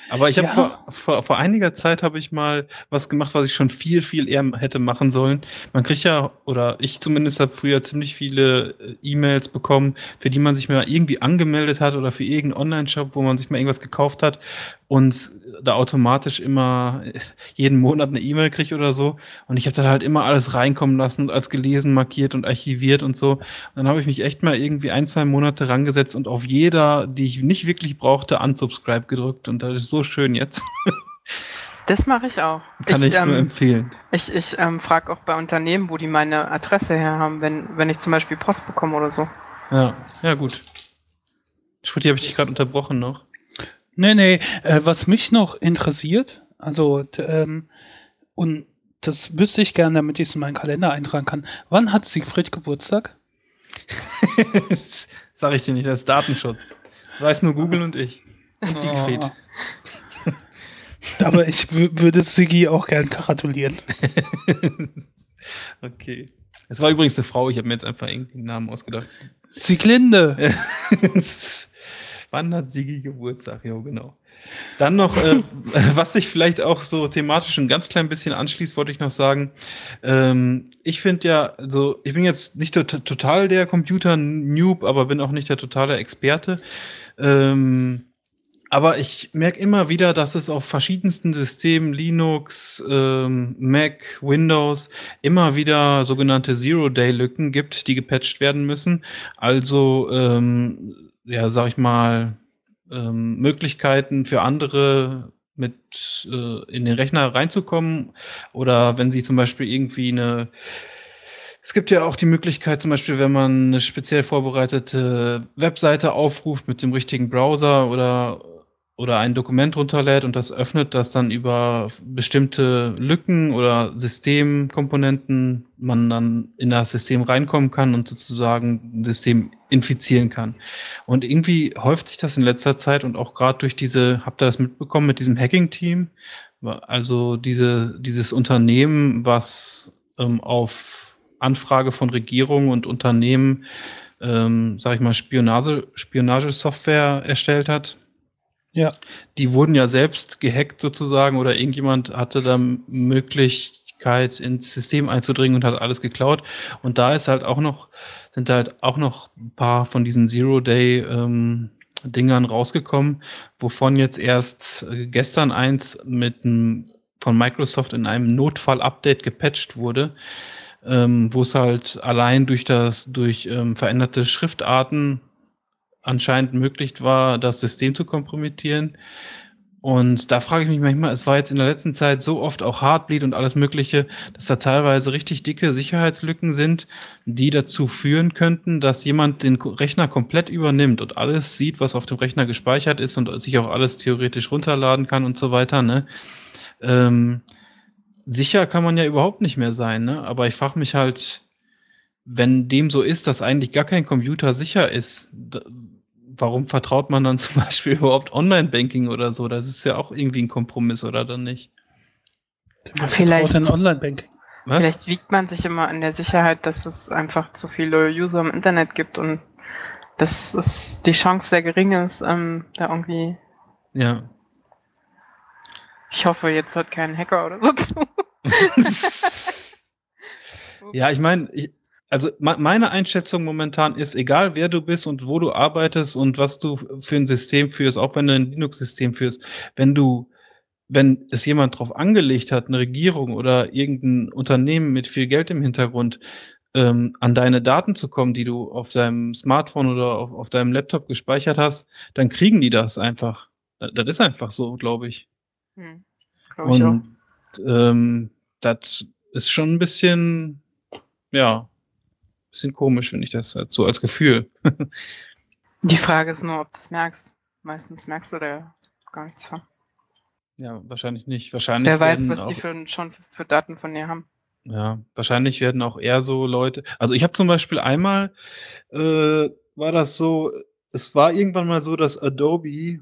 Aber ich habe Ja. vor, vor, vor einiger Zeit habe ich mal was gemacht, was ich schon viel, viel eher hätte machen sollen. Man kriegt ja, oder ich zumindest habe früher ziemlich viele äh, E-Mails bekommen, für die man sich mal irgendwie angemeldet hat oder für irgendeinen Online-Shop, wo man sich mal irgendwas gekauft hat und da automatisch immer jeden Monat eine E-Mail kriegt oder so. Und ich habe da halt immer alles reinkommen lassen und als gelesen markiert und archiviert und so. Und dann habe ich mich echt mal irgendwie ein, zwei Monate rangesetzt und auf jeder, die ich nicht wirklich brauchte, unsubscribe gedrückt. Und das ist so schön jetzt. Das mache ich auch. Kann ich, nur ähm, empfehlen. Ich, ich ähm, frage auch bei Unternehmen, wo die meine Adresse her haben, wenn, wenn ich zum Beispiel Post bekomme oder so. Ja, ja gut. Schritti, habe ich dich gerade unterbrochen noch? Nee, nee, äh, was mich noch interessiert, also, ähm, und das wüsste ich gerne, damit ich es in meinen Kalender eintragen kann. Wann hat Siegfried Geburtstag? das sag ich dir nicht, das ist Datenschutz. Das weiß nur Google und ich. Und Siegfried. Oh. Aber ich wü- würde Siggi auch gern gratulieren. okay. Es war übrigens eine Frau, ich habe mir jetzt einfach irgendwie einen Namen ausgedacht. Sieglinde. Wann hat Sigi Geburtstag? Ja, genau. Dann noch, äh, was sich vielleicht auch so thematisch ein ganz klein bisschen anschließt, wollte ich noch sagen. Ähm, ich finde ja, also ich bin jetzt nicht tot- total der Computer-Noob, aber bin auch nicht der totale Experte. Ähm, aber ich merke immer wieder, dass es auf verschiedensten Systemen, Linux, ähm, Mac, Windows, immer wieder sogenannte Zero-Day-Lücken gibt, die gepatcht werden müssen. Also, ähm, ja, sag ich mal, ähm, Möglichkeiten für andere mit äh, in den Rechner reinzukommen? Oder wenn sie zum Beispiel irgendwie eine es gibt ja auch die Möglichkeit, zum Beispiel, wenn man eine speziell vorbereitete Webseite aufruft mit dem richtigen Browser oder oder ein Dokument runterlädt und das öffnet, das dann über bestimmte Lücken oder Systemkomponenten man dann in das System reinkommen kann und sozusagen ein System infizieren kann. Und irgendwie häuft sich das in letzter Zeit und auch gerade durch diese, habt ihr das mitbekommen mit diesem Hacking-Team? Also diese, dieses Unternehmen, was ähm, auf Anfrage von Regierungen und Unternehmen, ähm, sag ich mal, Spionage, Spionagesoftware erstellt hat Ja. die wurden ja selbst gehackt sozusagen oder irgendjemand hatte da Möglichkeit ins System einzudringen und hat alles geklaut. Und da ist halt auch noch, sind halt auch noch ein paar von diesen Zero-Day ähm, rausgekommen, wovon jetzt erst äh, gestern eins mit einem, von Microsoft in einem Notfall-Update gepatcht wurde, ähm, wo es halt allein durch das, durch ähm, veränderte Schriftarten anscheinend möglich war, das System zu kompromittieren. Und da frage ich mich manchmal, es war jetzt in der letzten Zeit so oft auch Heartbleed und alles Mögliche, dass da teilweise richtig dicke Sicherheitslücken sind, die dazu führen könnten, dass jemand den Rechner komplett übernimmt und alles sieht, was auf dem Rechner gespeichert ist und sich auch alles theoretisch runterladen kann und so weiter. Ne? Ähm, sicher kann man ja überhaupt nicht mehr sein, ne? aber ich frage mich halt, wenn dem so ist, dass eigentlich gar kein Computer sicher ist, warum vertraut man dann zum Beispiel überhaupt Online-Banking oder so? Das ist ja auch irgendwie ein Kompromiss, oder dann nicht? Vielleicht- Ein Online-Banking. Vielleicht wiegt man sich immer an der Sicherheit, dass es einfach zu viele User im Internet gibt und dass es die Chance sehr gering ist, ähm, da irgendwie. Ja. Ich hoffe, jetzt hört kein Hacker oder so zu. Ja, ich meine, ich, also me- meine Einschätzung momentan ist, egal wer du bist und wo du arbeitest und was du für ein System führst, auch wenn du ein Linux-System führst, wenn du, wenn es jemand drauf angelegt hat, eine Regierung oder irgendein Unternehmen mit viel Geld im Hintergrund, ähm, an deine Daten zu kommen, die du auf deinem Smartphone oder auf, auf deinem Laptop gespeichert hast, dann kriegen die das einfach. Das, das ist einfach so, glaube ich. Hm, glaub ich auch. Und ähm, das ist schon ein bisschen, ja, bisschen komisch, finde ich das halt so als Gefühl. Die Frage ist nur, ob du es merkst. Meistens merkst du da gar nichts von. ja, wahrscheinlich nicht. Wahrscheinlich Wer weiß, was die für, schon für, für Daten von dir haben. Ja, wahrscheinlich werden auch eher so Leute. Also ich habe zum Beispiel einmal äh, war das so, es war irgendwann mal so, dass Adobe,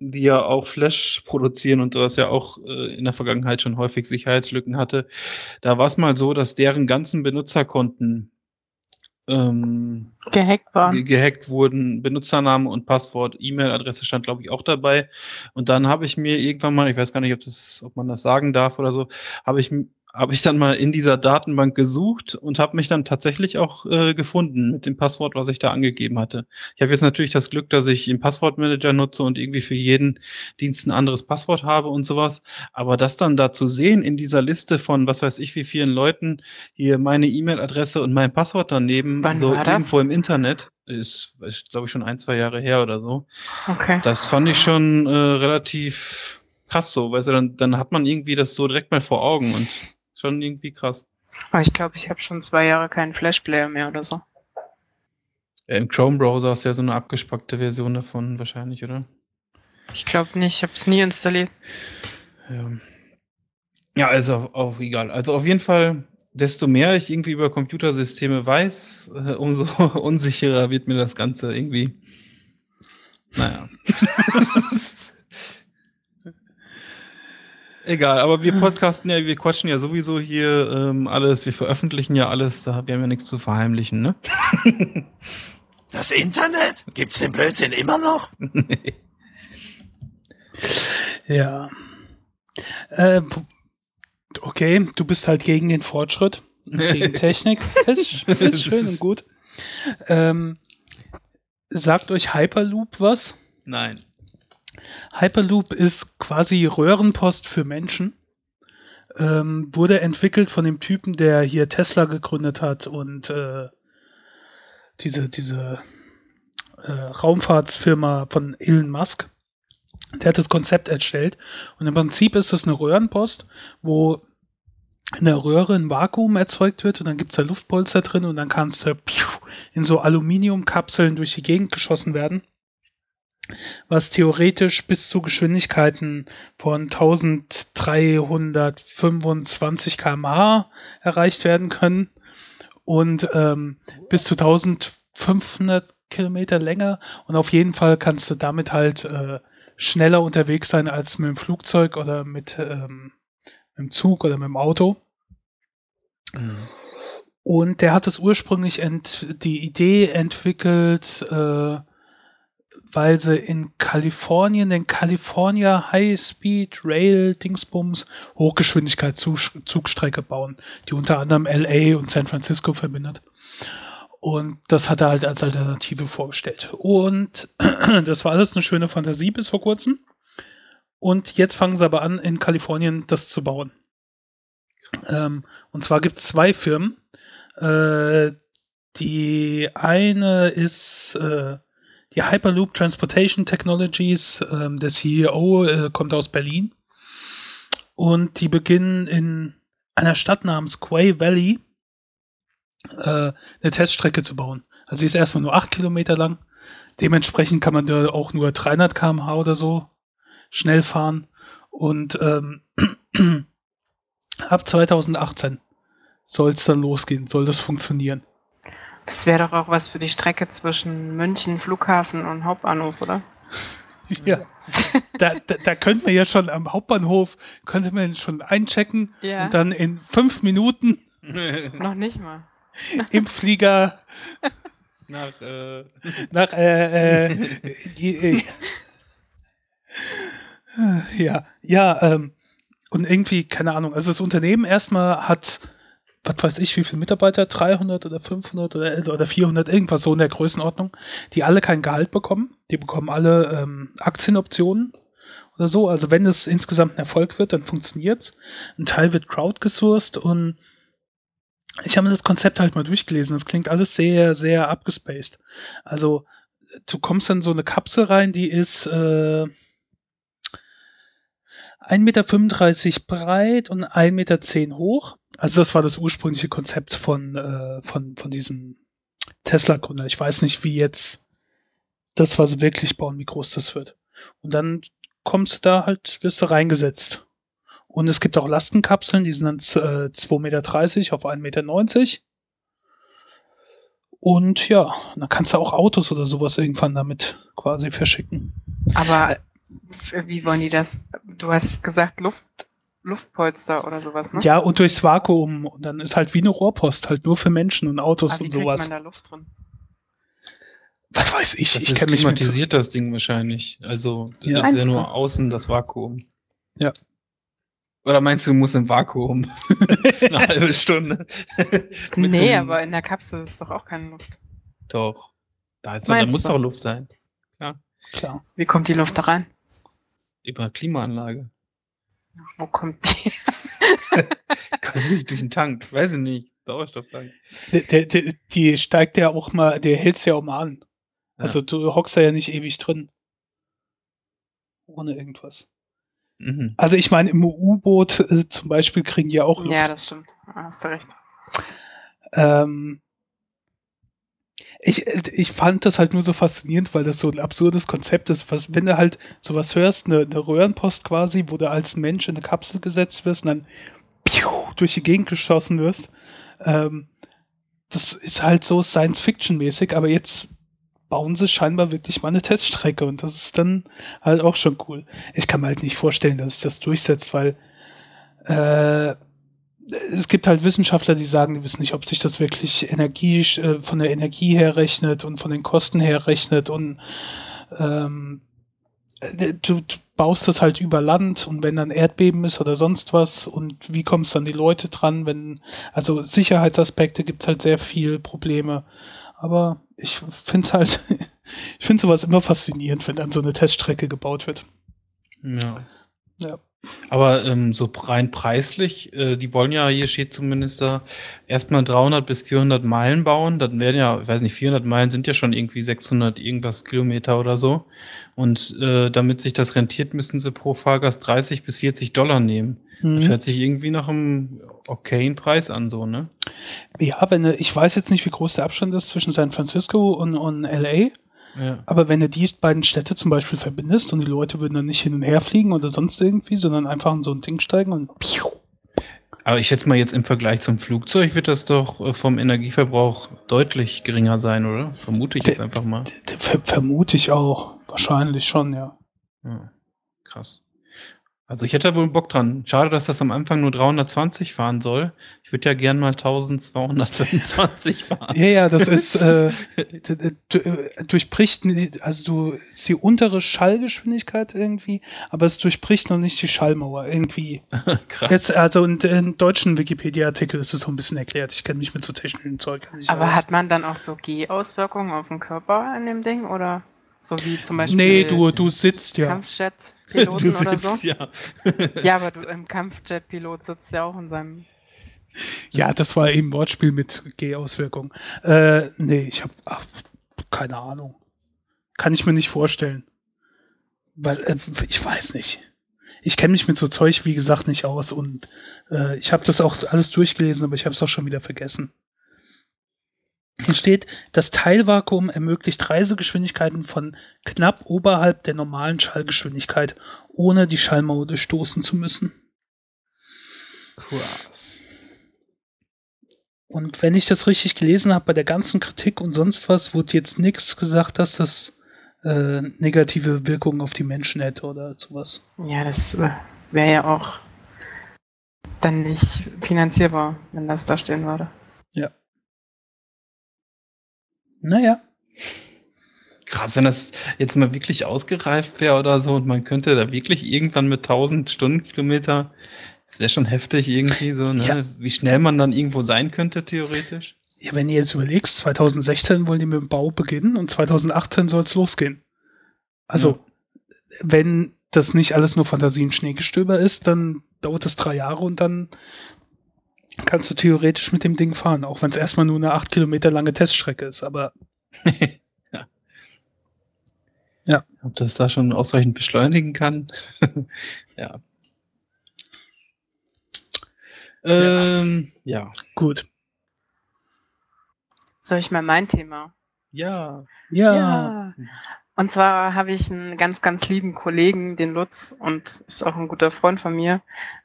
die ja auch Flash produzieren und das ja auch äh, in der Vergangenheit schon häufig Sicherheitslücken hatte, da war es mal so, dass deren ganzen Benutzerkonten ähm, Gehackt waren. ge gehackt wurden, Benutzername und Passwort, E-Mail-Adresse stand, glaube ich, auch dabei. Und dann habe ich mir irgendwann mal, ich weiß gar nicht, ob das, ob man das sagen darf oder so, habe ich habe ich dann mal in dieser Datenbank gesucht und habe mich dann tatsächlich auch äh, gefunden mit dem Passwort, was ich da angegeben hatte. Ich habe jetzt natürlich das Glück, dass ich den Passwortmanager nutze und irgendwie für jeden Dienst ein anderes Passwort habe und sowas. Aber das dann da zu sehen in dieser Liste von was weiß ich wie vielen Leuten, hier meine E-Mail-Adresse und mein Passwort daneben, Wann so irgendwo im Internet, ist, ist glaube ich, schon ein, zwei Jahre her oder so. Okay. Das fand ich schon äh, relativ krass so, du, dann, dann hat man irgendwie das so direkt mal vor Augen und schon irgendwie krass. Aber ich glaube, ich habe schon zwei Jahre keinen Flashplayer mehr oder so. Im Chrome-Browser ist ja so eine abgespackte Version davon wahrscheinlich, oder? Ich glaube nicht, ich habe es nie installiert. Ja. Ja, also auch egal. Also auf jeden Fall, desto mehr ich irgendwie über Computersysteme weiß, äh, umso unsicherer wird mir das Ganze irgendwie. Naja. Egal, aber wir podcasten ja, wir quatschen ja sowieso hier ähm, alles, wir veröffentlichen ja alles, da wir haben ja nichts zu verheimlichen, ne? Das Internet? Gibt's den Blödsinn immer noch? Ja. Äh, okay, du bist halt gegen den Fortschritt, gegen Technik. Ist, ist schön und gut. Ähm, sagt euch Hyperloop was? Nein. Hyperloop ist quasi Röhrenpost für Menschen. Ähm, wurde entwickelt von dem Typen, der hier Tesla gegründet hat und äh, diese, diese äh, Raumfahrtsfirma von Elon Musk. Der hat das Konzept erstellt. Und im Prinzip ist es eine Röhrenpost, wo in der Röhre ein Vakuum erzeugt wird und dann gibt's da Luftpolster drin und dann kannst du in so Aluminiumkapseln durch die Gegend geschossen werden. Was theoretisch bis zu Geschwindigkeiten von 1325 km/h erreicht werden können und ähm, bis zu 1500 Kilometer länger und auf jeden Fall kannst du damit halt äh, schneller unterwegs sein als mit dem Flugzeug oder mit, ähm, mit dem Zug oder mit dem Auto. Und der hat es ursprünglich die Idee entwickelt, äh, weil sie in Kalifornien den California High Speed Rail Dingsbums Hochgeschwindigkeitszugstrecke bauen, die unter anderem LA und San Francisco verbindet. Und das hat er halt als Alternative vorgestellt. Und das war alles eine schöne Fantasie bis vor kurzem. Und jetzt fangen sie aber an, in Kalifornien das zu bauen. Ähm, und zwar gibt es zwei Firmen. Äh, die eine ist äh, die Hyperloop Transportation Technologies. Ähm, der CEO äh, kommt aus Berlin. Und die beginnen in einer Stadt namens Quay Valley äh, eine Teststrecke zu bauen. Also sie ist erstmal nur 8 Kilometer lang. Dementsprechend kann man da auch nur 300 km/h oder so schnell fahren. Und ähm, ab 2018 soll es dann losgehen, soll das funktionieren. Das wäre doch auch was für die Strecke zwischen München, Flughafen und Hauptbahnhof, oder? Ja, da, da, da könnte man ja schon am Hauptbahnhof, könnte man schon einchecken Ja. und dann in fünf Minuten Noch nicht mal. im Flieger Nach, äh, nach, äh, äh, äh, ja, ja, ähm, und irgendwie, keine Ahnung, also das Unternehmen erstmal hat, was weiß ich, wie viele Mitarbeiter, 300 oder 500 oder, oder 400, irgendwas so in der Größenordnung, die alle kein Gehalt bekommen, die bekommen alle ähm, Aktienoptionen oder so, also wenn es insgesamt ein Erfolg wird, dann funktioniert's. Ein Teil wird crowdgesourced und ich habe mir das Konzept halt mal durchgelesen. Das klingt alles sehr, sehr abgespaced. Also, du kommst in so eine Kapsel rein, die ist äh, 1,35 Meter breit und 1,10 Meter hoch. Also, das war das ursprüngliche Konzept von, äh, von, von diesem Tesla-Gründer. Ich weiß nicht, wie jetzt das, was sie wirklich bauen, wie groß das wird. Und dann kommst du da halt, wirst du reingesetzt. Und es gibt auch Lastenkapseln, die sind dann äh, 2,30 Meter auf 1,90 Meter. Und ja, dann kannst du auch Autos oder sowas irgendwann damit quasi verschicken. Aber wie wollen die das? Du hast gesagt Luft, Luftpolster oder sowas, ne? Ja, und durchs Vakuum. Und dann ist halt wie eine Rohrpost, halt nur für Menschen und Autos Aber wie und kriegt sowas. man da Luft drin? Was weiß ich? Das ich ist klimatisiert, das Ding wahrscheinlich. Also, das Ja. ist ja du? nur außen das Vakuum. Ja. Oder meinst du, du musst im Vakuum? Eine halbe Stunde. So nee, einem- aber in der Kapsel ist doch auch keine Luft. Doch. Da, ist, da muss doch Luft sein. Klar. Klar. Wie kommt die Luft da rein? Über Klimaanlage. Wo kommt die? Kann nicht durch den Tank. Weiß ich nicht. Sauerstofftank. Der, der, der, die steigt ja auch mal, der hält's ja auch mal an. Also du hockst da ja nicht ewig drin. Ohne irgendwas. Mhm. Also ich meine, im U-Boot äh, zum Beispiel kriegen die ja auch Luft. Ja, das stimmt. Hast du recht. Ähm, ich, ich fand das halt nur so faszinierend, weil das so ein absurdes Konzept ist. Was, wenn du halt sowas hörst, eine, eine Röhrenpost quasi, wo du als Mensch in eine Kapsel gesetzt wirst und dann piu, durch die Gegend geschossen wirst, ähm, das ist halt so Science-Fiction-mäßig, aber jetzt bauen sie scheinbar wirklich mal eine Teststrecke und das ist dann halt auch schon cool. Ich kann mir halt nicht vorstellen, dass sich das durchsetzt, weil äh, es gibt halt Wissenschaftler, die sagen, die wissen nicht, ob sich das wirklich Energie, äh, von der Energie her rechnet und von den Kosten her rechnet und ähm, äh, du, du baust das halt über Land und wenn dann Erdbeben ist oder sonst was und wie kommst dann die Leute dran, wenn, also Sicherheitsaspekte gibt's halt sehr viel Probleme. Aber ich finde halt, ich finde sowas immer faszinierend, wenn dann so eine Teststrecke gebaut wird. Ja. Ja. Aber ähm, so rein preislich, äh, die wollen ja, hier steht zumindest da, erstmal 300 bis 400 Meilen bauen. Dann werden ja, ich weiß nicht, 400 Meilen sind ja schon irgendwie 600 irgendwas Kilometer oder so. Und äh, damit sich das rentiert, müssen sie pro Fahrgast 30 bis 40 Dollar nehmen. Mhm. Das hört sich irgendwie nach einem okayen Preis an, so, ne? Ja, wenn, äh, ich weiß jetzt nicht, wie groß der Abstand ist zwischen San Francisco und, und LA, Ja. Aber wenn du die beiden Städte zum Beispiel verbindest und die Leute würden dann nicht hin und her fliegen oder sonst irgendwie, sondern einfach in so ein Ding steigen und piu, Aber ich schätze mal jetzt im Vergleich zum Flugzeug wird das doch äh, vom Energieverbrauch deutlich geringer sein, oder? Vermute ich jetzt einfach mal. ver vermute ich auch. Wahrscheinlich schon, ja. Ja, krass. Also ich hätte da wohl Bock dran. Schade, dass das am Anfang nur 320 fahren soll. Ich würde ja gern mal 1225 fahren. Ja, ja, das ist, äh, äh, durchbricht, also du, ist die untere Schallgeschwindigkeit irgendwie, aber es durchbricht noch nicht die Schallmauer irgendwie. Krass. Jetzt, also in, in deutschen Wikipedia-Artikel ist es so ein bisschen erklärt. Ich kenne mich mit so technischen Zeug nicht Aber aus. hat man dann auch so G-Auswirkungen auf den Körper in dem Ding? Oder so wie zum Beispiel Nee, du, du sitzt ja. Kampfjet-Piloten Du oder sitzt, so? ja. ja, aber du, im Kampfjet-Pilot sitzt ja auch in seinem. Ja, das war eben Wortspiel mit G-Auswirkungen. Äh, nee, ich habe keine Ahnung. Kann ich mir nicht vorstellen. Weil, äh, ich weiß nicht. Ich kenne mich mit so Zeug, wie gesagt, nicht aus und äh, ich habe das auch alles durchgelesen, aber ich habe es auch schon wieder vergessen. Hier steht, das Teilvakuum ermöglicht Reisegeschwindigkeiten von knapp oberhalb der normalen Schallgeschwindigkeit, ohne die Schallmauer durchstoßen zu müssen. Krass. Und wenn ich das richtig gelesen habe, bei der ganzen Kritik und sonst was, wurde jetzt nichts gesagt, dass das äh, negative Wirkungen auf die Menschen hätte oder sowas. Ja, das äh, wäre ja auch dann nicht finanzierbar, wenn das da stehen würde. Ja. Naja. Krass, wenn das jetzt mal wirklich ausgereift wäre oder so und man könnte da wirklich irgendwann mit 1000 Stundenkilometer, das wäre schon heftig irgendwie so, ne? Ja. Wie schnell man dann irgendwo sein könnte, theoretisch. Ja, wenn ihr jetzt überlegst, 2016 wollen die mit dem Bau beginnen und 2018 soll es losgehen. Also, wenn das nicht alles nur Fantasie und Schneegestöber ist, dann dauert es drei Jahre und dann kannst du theoretisch mit dem Ding fahren, auch wenn es erstmal nur eine acht Kilometer lange Teststrecke ist, aber Ob das da schon ausreichend beschleunigen kann. ja. Ähm, ja. gut. Soll ich mal mein Thema? Ja. Ja. Und zwar habe ich einen ganz, ganz lieben Kollegen, den Lutz, und ist auch ein guter Freund von mir.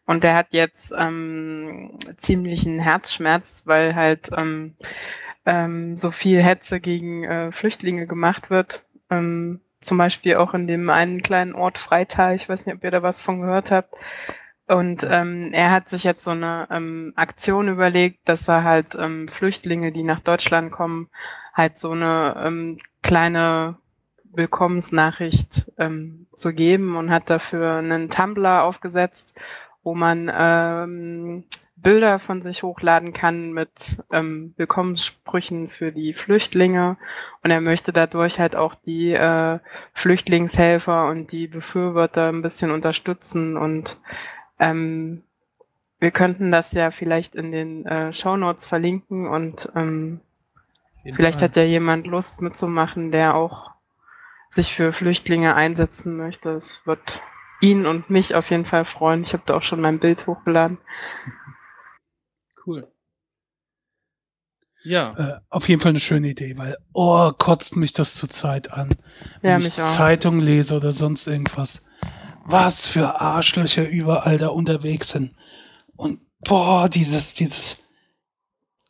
Und der hat jetzt ähm, ziemlich einen Herzschmerz, weil halt ähm, ähm, so viel Hetze gegen äh, Flüchtlinge gemacht wird. Ähm, zum Beispiel auch in dem einen kleinen Ort Freital. Ich weiß nicht, ob ihr da was von gehört habt. Und ähm, er hat sich jetzt so eine ähm, Aktion überlegt, dass er halt ähm, Flüchtlinge, die nach Deutschland kommen, halt so eine ähm, kleine Willkommensnachricht ähm, zu geben und hat dafür einen Tumblr aufgesetzt, wo man ähm, Bilder von sich hochladen kann mit ähm, Willkommenssprüchen für die Flüchtlinge. Und er möchte dadurch halt auch die äh, Flüchtlingshelfer und die Befürworter ein bisschen unterstützen. Und ähm, wir könnten das ja vielleicht in den äh, Shownotes verlinken und ähm, vielleicht Fall. hat ja jemand Lust mitzumachen, der auch sich für Flüchtlinge einsetzen möchte. Es wird ihn und mich auf jeden Fall freuen. Ich habe da auch schon mein Bild hochgeladen. Cool. Ja. Äh, auf jeden Fall eine schöne Idee, weil, oh, kotzt mich das zurzeit an. Wenn Ja, ich mich auch. Zeitung lese oder sonst irgendwas. Was für Arschlöcher überall da unterwegs sind. Und boah, dieses, dieses,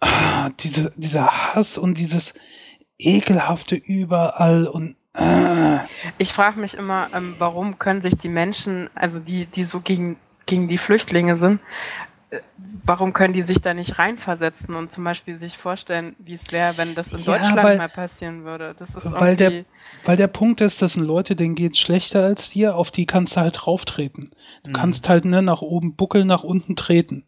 ah, diese, dieser Hass und dieses ekelhafte überall und ah. Ich frage mich immer, ähm, warum können sich die Menschen, also die, die so gegen, gegen die Flüchtlinge sind, äh, warum können die sich da nicht reinversetzen und zum Beispiel sich vorstellen, wie es wäre, wenn das in Ja, Deutschland weil- mal passieren würde? Das ist weil der, weil der Punkt ist, das sind Leute, denen geht's schlechter als dir, auf die kannst du halt drauftreten. Du Mhm. kannst halt ne, nach oben buckeln, nach unten treten.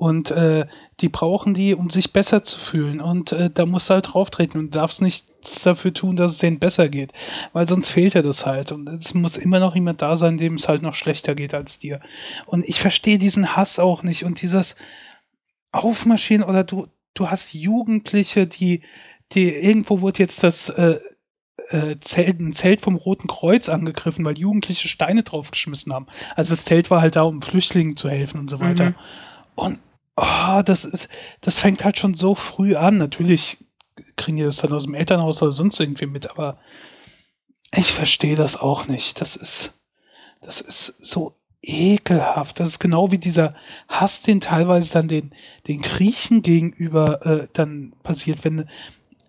Und äh, die brauchen die, um sich besser zu fühlen. Und äh, da musst du halt drauftreten und darfst nichts dafür tun, dass es denen besser geht. Weil sonst fehlt dir das halt. Und es muss immer noch jemand da sein, dem es halt noch schlechter geht als dir. Und ich verstehe diesen Hass auch nicht. Und dieses Aufmarschieren oder du, du hast Jugendliche, die, die irgendwo wurde jetzt das äh, äh, Zelt, ein Zelt vom Roten Kreuz angegriffen, weil Jugendliche Steine draufgeschmissen haben. Also das Zelt war halt da, um Flüchtlingen zu helfen und so weiter. Mhm. Und oh, das ist, das fängt halt schon so früh an. Natürlich kriegen die das dann aus dem Elternhaus oder sonst irgendwie mit, aber Ich verstehe das auch nicht. Das ist, das ist so ekelhaft. Das ist genau wie dieser Hass, den teilweise dann den, den Griechen gegenüber äh, dann passiert. Wenn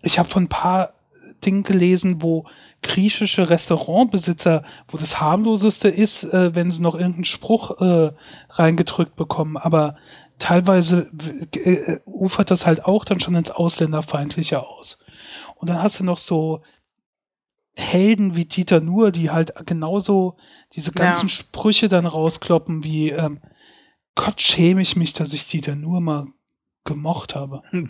ich habe von ein paar Dingen gelesen, wo griechische Restaurantbesitzer, wo das harmloseste ist, äh, wenn sie noch irgendeinen Spruch äh, reingedrückt bekommen, aber teilweise äh, ufert das halt auch dann schon ins Ausländerfeindliche aus. Und dann hast du noch so Helden wie Dieter Nuhr, die halt genauso diese ganzen Ja. Sprüche dann rauskloppen, wie ähm, Gott schäme ich mich, dass ich Dieter Nuhr mal gemocht habe.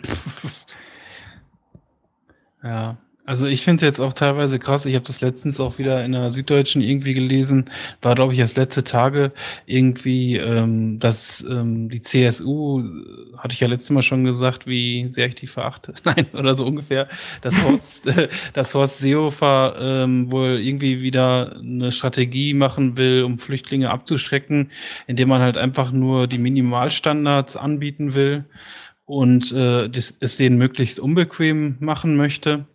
Ja, also ich finde es jetzt auch teilweise krass. Ich habe das letztens auch wieder in der Süddeutschen irgendwie gelesen. War, glaube ich, erst letzte Tage irgendwie, ähm, dass ähm, die CSU, hatte ich ja letztes Mal schon gesagt, wie sehr ich die verachte. Nein, oder so ungefähr. Dass Horst, äh, dass Horst Seehofer ähm, wohl irgendwie wieder eine Strategie machen will, um Flüchtlinge abzuschrecken, indem man halt einfach nur die Minimalstandards anbieten will und äh, das, es denen möglichst unbequem machen möchte.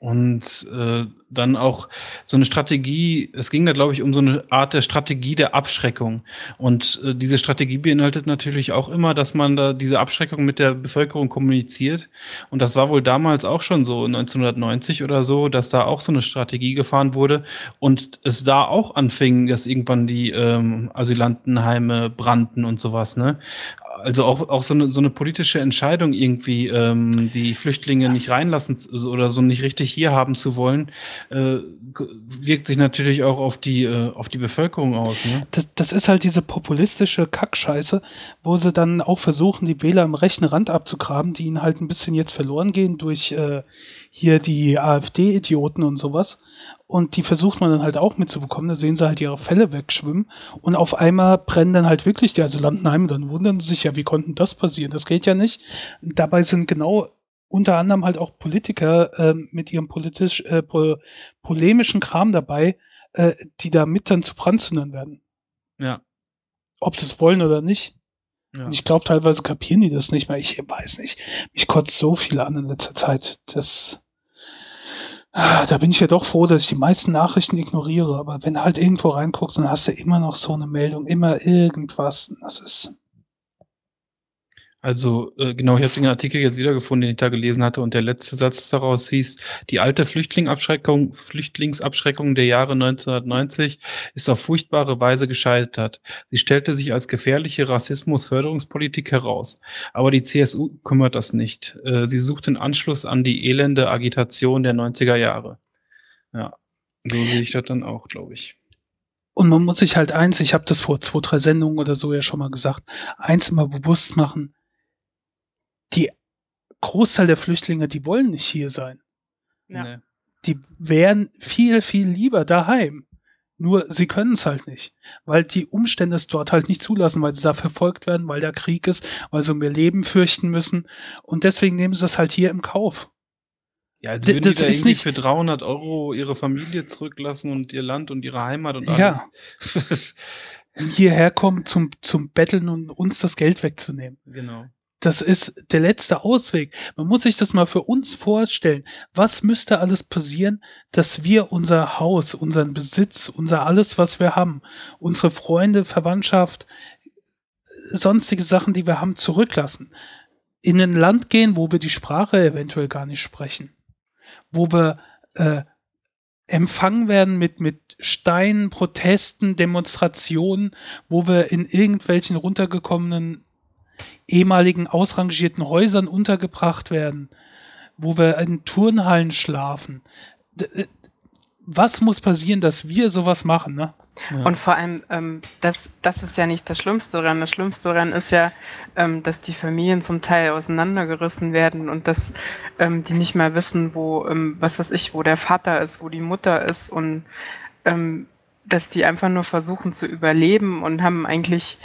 Und äh, dann auch so eine Strategie, es ging da, glaube ich, um so eine Art der Strategie der Abschreckung. Und äh, diese Strategie beinhaltet natürlich auch immer, dass man da diese Abschreckung mit der Bevölkerung kommuniziert. Und das war wohl damals auch schon so 1990 oder so, dass da auch so eine Strategie gefahren wurde und es da auch anfing, dass irgendwann die ähm, Asylantenheime brannten und sowas, ne? Also auch, auch so, eine, so eine politische Entscheidung irgendwie, ähm, die Flüchtlinge nicht reinlassen zu- oder so nicht richtig hier haben zu wollen, äh, wirkt sich natürlich auch auf die, äh, auf die Bevölkerung aus. Ne? Das, das ist halt diese populistische Kackscheiße, wo sie dann auch versuchen, die Wähler am rechten Rand abzugraben, die ihnen halt ein bisschen jetzt verloren gehen durch äh, hier die AfD-Idioten und sowas. Und die versucht man dann halt auch mitzubekommen. Da sehen sie halt ihre Fälle wegschwimmen. Und auf einmal brennen dann halt wirklich die Asylantenheime. Dann wundern sie sich ja, wie konnten das passieren? Das geht ja nicht. Dabei sind genau unter anderem halt auch Politiker ähm, mit ihrem politisch äh, po polemischen Kram dabei, äh, die da mit dann zu Brandzündern werden. Ja. Ob sie es wollen oder nicht. Ja. Und ich glaube, teilweise kapieren die das nicht mehr. Ich weiß nicht. Mich kotzt so viel an in letzter Zeit. Das, da bin ich ja doch froh, dass ich die meisten Nachrichten ignoriere. Aber wenn du halt irgendwo reinguckst, dann hast du immer noch so eine Meldung, immer irgendwas. Das ist, Also äh, genau, ich habe den Artikel jetzt wiedergefunden, den ich da gelesen hatte, und der letzte Satz daraus hieß, die alte Flüchtlingabschreckung, Flüchtlingsabschreckung der Jahre 1990 ist auf furchtbare Weise gescheitert. Sie stellte sich als gefährliche Rassismusförderungspolitik heraus. Aber die CSU kümmert das nicht. Äh, sie sucht den Anschluss an die elende Agitation der 90er Jahre. Ja, so sehe ich das dann auch, glaube ich. Und man muss sich halt eins, ich habe das vor zwei, drei Sendungen oder so ja schon mal gesagt, eins immer bewusst machen. Die Großteil der Flüchtlinge, die wollen nicht hier sein. Ja. Nee. Die wären viel, viel lieber daheim. Nur sie können es halt nicht, weil die Umstände es dort halt nicht zulassen, weil sie da verfolgt werden, weil da Krieg ist, weil sie um ihr Leben fürchten müssen. Und deswegen nehmen sie das halt hier im Kauf. Ja, also D- würden die das da ist irgendwie nicht- für 300 Euro ihre Familie zurücklassen und ihr Land und ihre Heimat und Ja. alles. Um hierher kommen zum, zum Betteln und uns das Geld wegzunehmen. genau. Das ist der letzte Ausweg. Man muss sich das mal für uns vorstellen. Was müsste alles passieren, dass wir unser Haus, unseren Besitz, unser alles, was wir haben, unsere Freunde, Verwandtschaft, sonstige Sachen, die wir haben, zurücklassen? In ein Land gehen, wo wir die Sprache eventuell gar nicht sprechen. Wo wir äh, empfangen werden mit, mit Steinen, Protesten, Demonstrationen, wo wir in irgendwelchen runtergekommenen ehemaligen ausrangierten Häusern untergebracht werden, wo wir in Turnhallen schlafen. Äh, was muss passieren, dass wir sowas machen, ne? Und vor allem, ähm, das, das ist ja nicht das Schlimmste daran. Das Schlimmste daran ist ja, ähm, dass die Familien zum Teil auseinandergerissen werden und dass ähm, die nicht mehr wissen, wo, ähm, was weiß ich, wo der Vater ist, wo die Mutter ist und ähm, dass die einfach nur versuchen zu überleben und haben eigentlich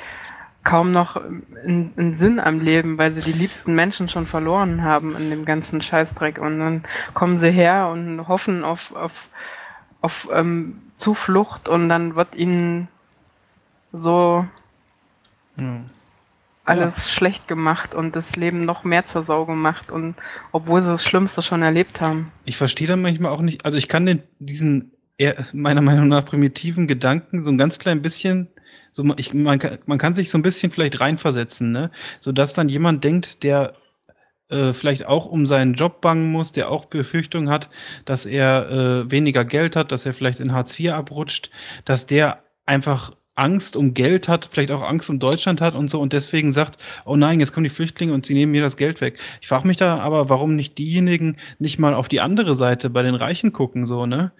kaum noch einen, einen Sinn am Leben, weil sie die liebsten Menschen schon verloren haben in dem ganzen Scheißdreck. Und dann kommen sie her und hoffen auf, auf, auf ähm, Zuflucht und dann wird ihnen so Ja. alles schlecht gemacht und das Leben noch mehr zur Sau gemacht und obwohl sie das Schlimmste schon erlebt haben. Ich verstehe dann manchmal auch nicht, also ich kann den, diesen eher, meiner Meinung nach primitiven Gedanken so ein ganz klein bisschen, so man, ich, man, kann- man kann sich so ein bisschen vielleicht reinversetzen, ne? Sodass dann jemand denkt, der äh, vielleicht auch um seinen Job bangen muss, der auch Befürchtungen hat, dass er äh, weniger Geld hat, dass er vielleicht in Hartz IV abrutscht, dass der einfach Angst um Geld hat, vielleicht auch Angst um Deutschland hat und so und deswegen sagt, oh nein, jetzt kommen die Flüchtlinge und sie nehmen mir das Geld weg. Ich frage mich da aber, warum nicht diejenigen nicht mal auf die andere Seite bei den Reichen gucken, so, ne?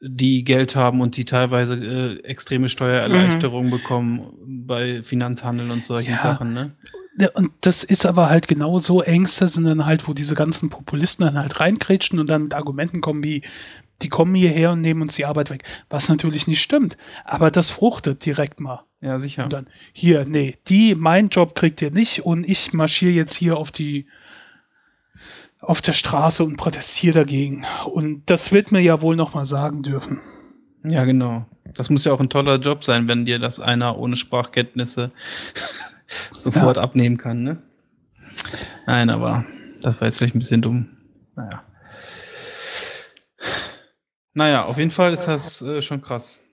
Die Geld haben und die teilweise äh, extreme Steuererleichterungen bekommen bei Finanzhandel und solchen Ja. Sachen, ne? Und das ist aber halt genau so Ängste sind dann halt, wo diese ganzen Populisten dann halt reinkrätschen und dann mit Argumenten kommen wie, die kommen hierher und nehmen uns die Arbeit weg. Was natürlich nicht stimmt. Aber das fruchtet direkt mal. Ja, sicher. Und dann, hier, nee, die, mein Job kriegt ihr nicht und ich marschiere jetzt hier auf die, auf der Straße und protestiere dagegen. Und das wird mir ja wohl noch mal sagen dürfen. Ja, genau. Das muss ja auch ein toller Job sein, wenn dir das einer ohne Sprachkenntnisse sofort abnehmen kann, ne? Nein, aber das war jetzt vielleicht ein bisschen dumm. Naja. Naja, auf jeden Fall ist das äh, schon krass.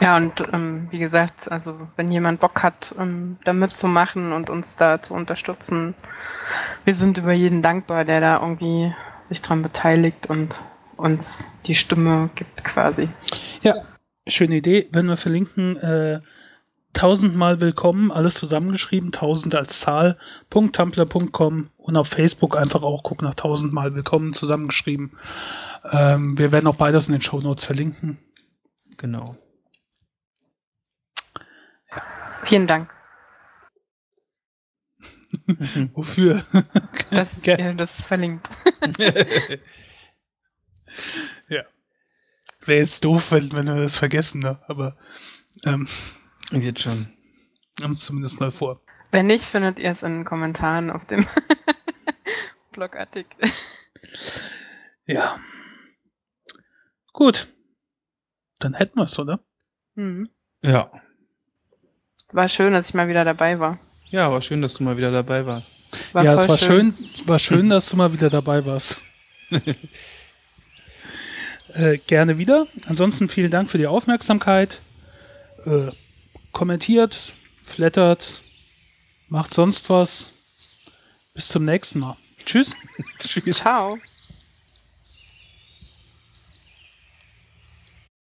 Ja, und ähm, wie gesagt, also wenn jemand Bock hat, ähm, da mitzumachen und uns da zu unterstützen, wir sind über jeden dankbar, der da irgendwie sich dran beteiligt und uns die Stimme gibt quasi. Ja, schöne Idee. Wenn wir verlinken, äh, tausendmal willkommen, alles zusammengeschrieben, tausend als Zahl, .tumblr.com und auf Facebook einfach auch gucken nach tausendmal willkommen zusammengeschrieben. Ähm, wir werden auch beides in den Shownotes verlinken. Genau. Vielen Dank, Wofür? dass ihr das verlinkt. ja. Wäre jetzt doof, wenn, wenn wir das vergessen, ne? aber ähm, Geht schon. haben es zumindest mal vor. Wenn nicht, findet ihr es in den Kommentaren auf dem Blogartikel. Ja. Gut. Dann hätten wir es, oder? Mhm. Ja. War schön, dass ich mal wieder dabei war. Ja, aber schön, dass du mal wieder dabei warst. War ja, es war schön. war schön, dass du mal wieder dabei warst. äh, gerne wieder. Ansonsten vielen Dank für die Aufmerksamkeit. Äh, kommentiert, flattert, macht sonst was. Bis zum nächsten Mal. Tschüss. Tschüss. Ciao.